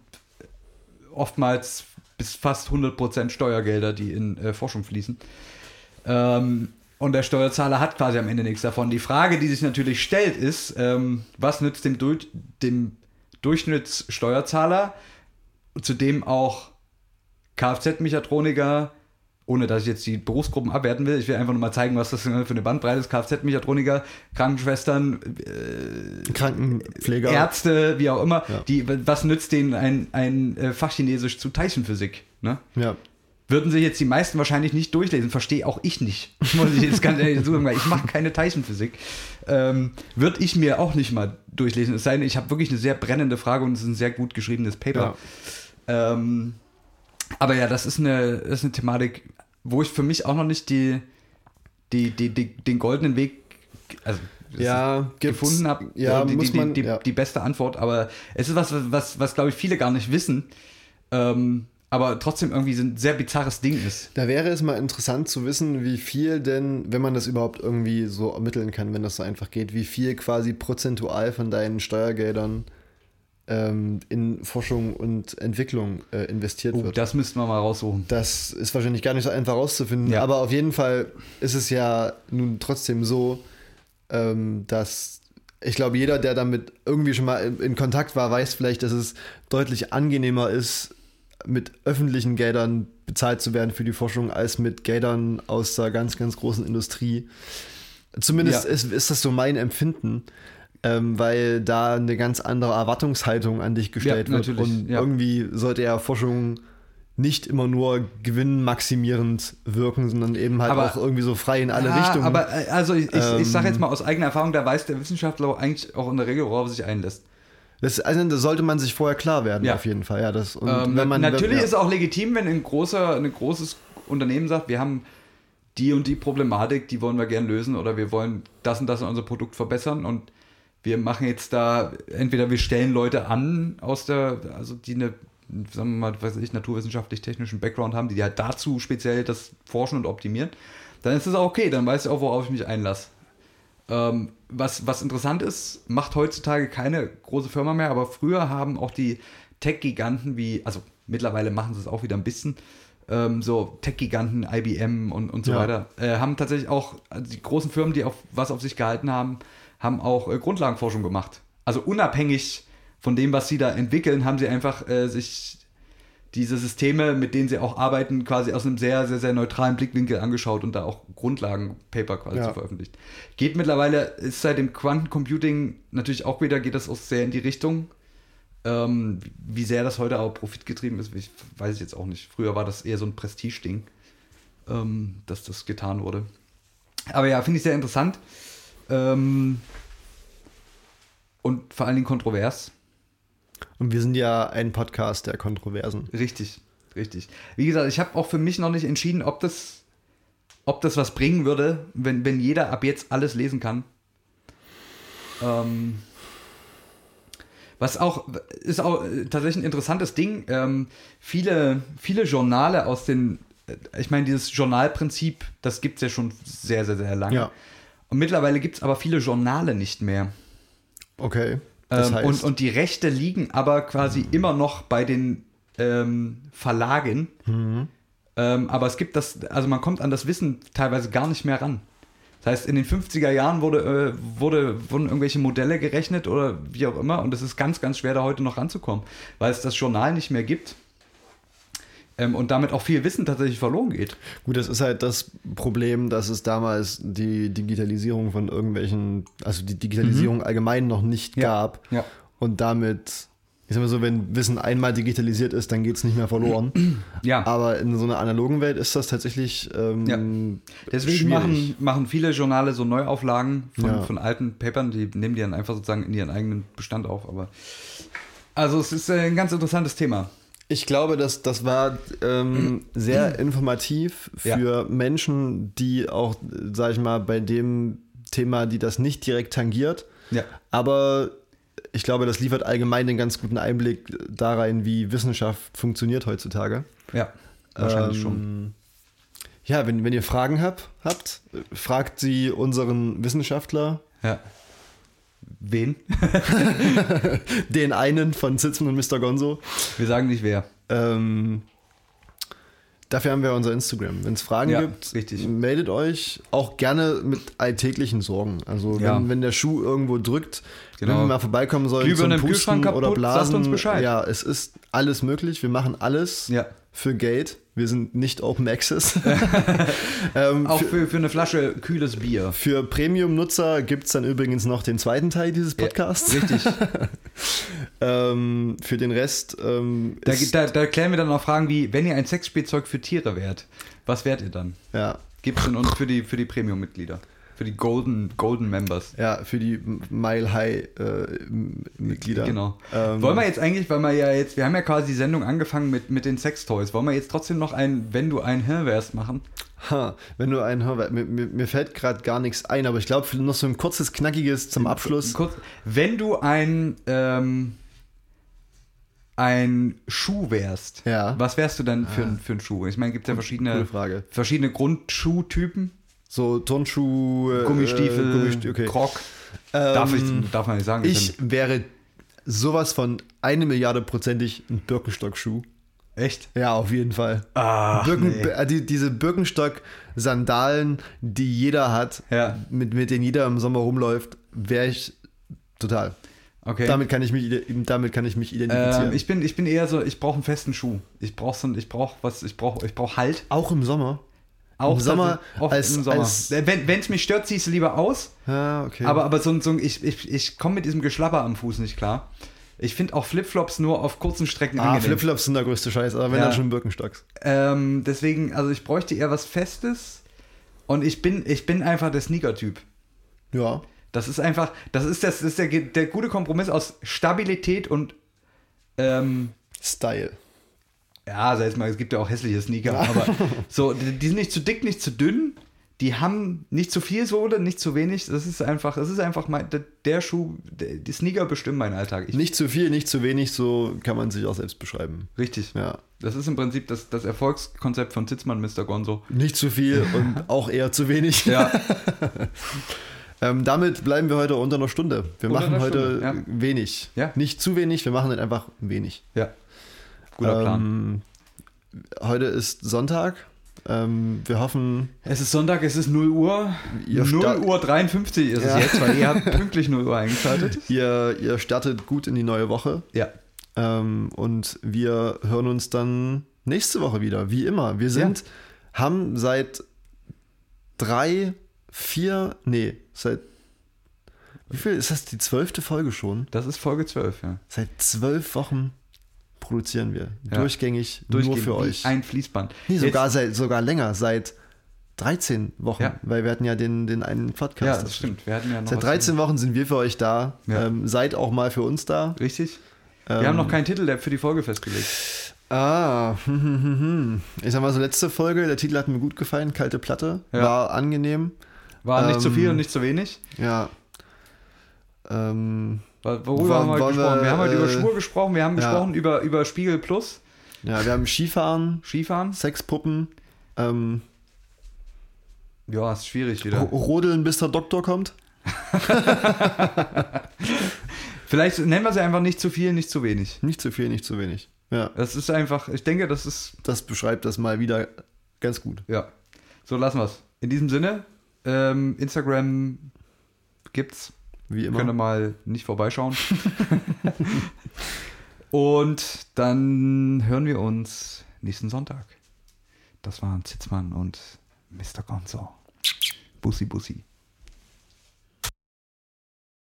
oftmals bis fast 100% Steuergelder, die in äh, Forschung fließen. Ähm, und der Steuerzahler hat quasi am Ende nichts davon. Die Frage, die sich natürlich stellt, ist, ähm, was nützt dem, Dur dem Durchschnittssteuerzahler, zu dem auch Kfz-Mechatroniker, ohne dass ich jetzt die Berufsgruppen abwerten will, ich will einfach nur mal zeigen, was das für eine Bandbreite ist, Kfz-Mechatroniker, Krankenschwestern, Krankenpfleger. Ärzte, wie auch immer, Ja. die, was nützt denen ein, ein äh, Fachchinesisch zu Teilchenphysik? Ne? Ja. Würden sich jetzt die meisten wahrscheinlich nicht durchlesen, verstehe auch ich nicht. Muss ich jetzt ganz ehrlich sagen, weil ich mache keine Teilchenphysik. Ähm, Würde ich mir auch nicht mal durchlesen. Es sei denn, ich habe wirklich eine sehr brennende Frage und es ist ein sehr gut geschriebenes Paper. Ähm, aber ja, das ist eine, das ist eine Thematik, wo ich für mich auch noch nicht die, die, die, die, den goldenen Weg also, Ja, gefunden habe. ja, die, muss die, man- die, ja. die beste Antwort. Aber es ist was, was, was glaube ich, viele gar nicht wissen. Ähm, aber trotzdem irgendwie so ein sehr bizarres Ding ist. Da wäre es mal interessant zu wissen, wie viel denn, wenn man das überhaupt irgendwie so ermitteln kann, wenn das so einfach geht, wie viel quasi prozentual von deinen Steuergeldern ähm, in Forschung und Entwicklung äh, investiert Oh, wird. das müssten wir mal raussuchen. Das ist wahrscheinlich gar nicht so einfach rauszufinden, Ja. aber auf jeden Fall ist es ja nun trotzdem so, ähm, dass ich glaube, jeder, der damit irgendwie schon mal in, in Kontakt war, weiß vielleicht, dass es deutlich angenehmer ist, mit öffentlichen Geldern bezahlt zu werden für die Forschung, als mit Geldern aus der ganz, ganz großen Industrie. Zumindest Ja. ist, ist das so mein Empfinden, ähm, weil da eine ganz andere Erwartungshaltung an dich gestellt Ja, wird. Und ja. irgendwie sollte ja Forschung nicht immer nur gewinnmaximierend wirken, sondern eben halt Aber- auch irgendwie so frei in alle Ja, Richtungen. Aber äh, also ich, ich, ich sage Ähm, jetzt mal aus eigener Erfahrung, da weiß der Wissenschaftler eigentlich auch in der Regel, worauf er sich einlässt. das, also, da sollte man sich vorher klar werden, auf jeden Fall. Ja, das, Ähm, man, natürlich wenn, ist es auch legitim, wenn ein, großer, ein großes Unternehmen sagt, wir haben die und die Problematik, die wollen wir gern lösen oder wir wollen das und das in unser Produkt verbessern und wir machen jetzt da, entweder wir stellen Leute an aus der, also die eine, sagen wir mal, weiß ich, naturwissenschaftlich-technischen Background haben, die halt dazu speziell das forschen und optimieren, dann ist es auch okay, dann weiß ich auch, worauf ich mich einlasse. Ähm, was, was interessant ist, macht heutzutage keine große Firma mehr, aber früher haben auch die Tech-Giganten wie, also mittlerweile machen sie es auch wieder ein bisschen, ähm, so Tech-Giganten, IBM und, und so Ja. weiter, äh, haben tatsächlich auch, also die großen Firmen, die auf was auf sich gehalten haben, haben auch äh, Grundlagenforschung gemacht. Also unabhängig von dem, was sie da entwickeln, haben sie einfach äh, sich diese Systeme, mit denen sie auch arbeiten, quasi aus einem sehr, sehr, sehr neutralen Blickwinkel angeschaut und da auch Grundlagenpaper quasi Ja. veröffentlicht. Geht mittlerweile, ist seit dem Quantencomputing natürlich auch wieder, geht das auch sehr in die Richtung. Ähm, wie sehr das heute auch profitgetrieben ist, ich, weiß ich jetzt auch nicht. Früher war das eher so ein Prestige-Ding, ähm, dass das getan wurde. Aber ja, finde ich sehr interessant. Ähm, und vor allen Dingen kontrovers. und wir sind ja ein Podcast der Kontroversen. Richtig, richtig. Wie gesagt, ich habe auch für mich noch nicht entschieden, ob das, ob das was bringen würde, wenn, wenn jeder ab jetzt alles lesen kann. Ähm, was auch ist auch äh, tatsächlich ein interessantes Ding. Ähm, viele, viele Journale aus den äh, ich meine, dieses Journalprinzip, das gibt es ja schon sehr, sehr, sehr lange. Ja. Und mittlerweile gibt es aber viele Journale nicht mehr. Okay. Das Ähm, heißt, und, und die Rechte liegen aber quasi immer noch bei den ähm, Verlagen. Mhm. Ähm, aber es gibt das, also man kommt an das Wissen teilweise gar nicht mehr ran. Das heißt, in den 50er Jahren wurde, äh, wurde, wurden irgendwelche Modelle gerechnet oder wie auch immer und es ist ganz, ganz schwer, da heute noch ranzukommen, weil es das Journal nicht mehr gibt ähm, und damit auch viel Wissen tatsächlich verloren geht. Gut, das ist halt das Problem, dass es damals die Digitalisierung von irgendwelchen, also die Digitalisierung allgemein noch nicht Mhm. Ja. gab. Ja. Und damit, ich sag mal so, wenn Wissen einmal digitalisiert ist, dann geht es nicht mehr verloren. Ja. Aber in so einer analogen Welt ist das tatsächlich ähm, Ja. Deswegen schwierig. machen, machen viele Journale so Neuauflagen von, Ja. von alten Papern, die nehmen die dann einfach sozusagen in ihren eigenen Bestand auf. Aber also es ist ein ganz interessantes Thema. Ich glaube, dass das war ähm, sehr informativ Ja. für Menschen, die auch, sag ich mal, bei dem Thema, die das nicht direkt tangiert, Ja. aber ich glaube, das liefert allgemein einen ganz guten Einblick da rein, wie Wissenschaft funktioniert heutzutage. Ja, wahrscheinlich Ähm, schon. Ja, wenn, wenn ihr Fragen habt, habt, fragt sie unseren Wissenschaftler, Ja. Wen? den einen von Sitzen und Mr. Gonzo. Wir sagen nicht wer. Ähm, dafür haben wir unser Instagram. Wenn es Fragen Ja, gibt, richtig. meldet euch auch gerne mit alltäglichen Sorgen. Also wenn, Ja. wenn der Schuh irgendwo drückt, Genau. wenn wir mal vorbeikommen sollen Glühbirne zum Pusten oder Blasen. sagt uns Bescheid. Ja, es ist alles möglich. Wir machen alles Ja. Für Geld. Wir sind nicht Open Access. ähm, Auch für, für, eine Flasche kühles Bier. für Premium-Nutzer gibt es dann übrigens noch den zweiten Teil dieses Podcasts. Ja, richtig. ähm, für den Rest ähm, Da, ist, da, da klären wir dann auch Fragen wie, wenn ihr ein Sexspielzeug für Tiere wärt, was wärt ihr dann? ja, Gibt's denn uns für die, für die Premium-Mitglieder? Für die Golden, Golden Members? ja, für die Mile High äh, Mitglieder. Genau. Ähm, wollen wir jetzt eigentlich, weil wir ja jetzt, wir haben ja quasi die Sendung angefangen mit, mit den Sextoys, wollen wir jetzt trotzdem noch ein, wenn du ein Hirn wärst, machen? Ha, wenn du einen Hör, mir, mir, mir fällt gerade gar nichts ein, aber ich glaube, noch so ein kurzes, knackiges zum Abschluss. Kurz, wenn du ein, ähm, ein Schuh wärst, Ja. was wärst du dann für, ein- für einen Schuh? Ich meine, gibt es ja verschiedene, verschiedene Grundschuhtypen. So Turnschuh, äh, Gummistiefel, Gummistiefel, okay. Krog. Ähm, darf, ich, darf man nicht sagen. Ich wäre sowas von eine Milliarde prozentig ein Birkenstock-Schuh. Echt? Ja, auf jeden Fall. Ach, Birken, nee. äh, die, diese Birkenstock-Sandalen, die jeder hat, Ja. mit, mit denen jeder im Sommer rumläuft, wäre ich total. Okay. Damit, kann ich mich, damit kann ich mich identifizieren. ähm, ich, bin, ich bin eher so, ich brauche einen festen Schuh. Ich brauche so, ich brauche was, ich brauche ich brauch Halt. Auch im Sommer. Auch Im Sommer auch als- im Sommer. als- Wenn es mich stört, ziehst du lieber aus. Ja, okay. Aber, aber so, so ich, ich, ich komme mit diesem Geschlapper am Fuß nicht klar. Ich finde auch Flipflops nur auf kurzen Strecken ah, angenehm. Flipflops sind der größte Scheiß, aber wenn Ja. dann schon Birkenstocks. Ähm, deswegen, also ich bräuchte eher was Festes. Und ich bin, ich bin einfach der Sneaker-Typ. Ja. Das ist einfach, das ist, das, das ist der, der gute Kompromiss aus Stabilität und ähm, Style. Ja, sag jetzt mal, es gibt ja auch hässliche Sneaker, aber so, die, die sind nicht zu dick, nicht zu dünn, die haben nicht zu viel Sohle, nicht zu wenig. Das ist einfach, das ist einfach mein, der, der Schuh, der, die Sneaker bestimmen meinen Alltag. Ich, Nicht zu viel, nicht zu wenig, so kann man sich auch selbst beschreiben. richtig. Ja. Das ist im Prinzip das, das Erfolgskonzept von Zitzmann, Mr. Gonzo. Nicht zu viel und auch eher zu wenig. Ja, Ähm, damit bleiben wir heute unter einer Stunde. Wir Unter machen heute Stunde, ja. wenig. Ja. Nicht zu wenig, wir machen dann einfach wenig. ja. Guter Plan. Ähm, heute ist Sonntag. Ähm, wir hoffen, Es ist Sonntag, es ist 0 Uhr. Ihr 0 sta- Uhr 53 ist Ja. es jetzt, weil ihr habt pünktlich 0 Uhr eingeschaltet. ihr, ihr startet gut in die neue Woche. Ja. Ähm, und wir hören uns dann nächste Woche wieder, wie immer. Wir sind, haben seit drei, vier, nee, seit, wie viel ist das, die zwölfte Folge schon? Das ist Folge 12, ja. Seit zwölf Wochen produzieren wir. Ja. Durchgängig, Durchgehend nur für euch. Ein Fließband. nee, sogar, Jetzt- seit, sogar länger, seit 13 Wochen, Ja. weil wir hatten ja den, den einen Podcast. Ja, das stimmt. Wir hatten ja noch Seit was- 13 Wochen sind wir für euch da. Ja. Ähm, seid auch mal für uns da. Richtig. Wir Ähm, haben noch keinen Titel für die Folge festgelegt. Ah, hm, hm, hm, hm. ich sag mal so, letzte Folge, der Titel hat mir gut gefallen, Kalte Platte, Ja. war angenehm. War nicht ähm, zu viel und nicht zu wenig. Ja. Ähm, Worüber wollen- haben wir gesprochen? wir, Wir haben heute über äh, Schuhe gesprochen, wir haben ja. gesprochen über, über Spiegel Plus, ja, wir haben Skifahren, Skifahren. Sexpuppen, Ähm, Ja, ist schwierig wieder. rodeln, bis der Doktor kommt. Vielleicht nennen wir sie einfach nicht zu viel, nicht zu wenig. Nicht zu viel, nicht zu wenig. Ja, Das ist einfach, ich denke, das ist, das beschreibt das mal wieder ganz gut. ja. So lassen wir es. In diesem Sinne, ähm, Instagram gibt's. Wie immer. Könnt ihr mal nicht vorbeischauen. und dann hören wir uns nächsten Sonntag. Das waren Zitzmann und Mr. Gonzo. Bussi, Bussi.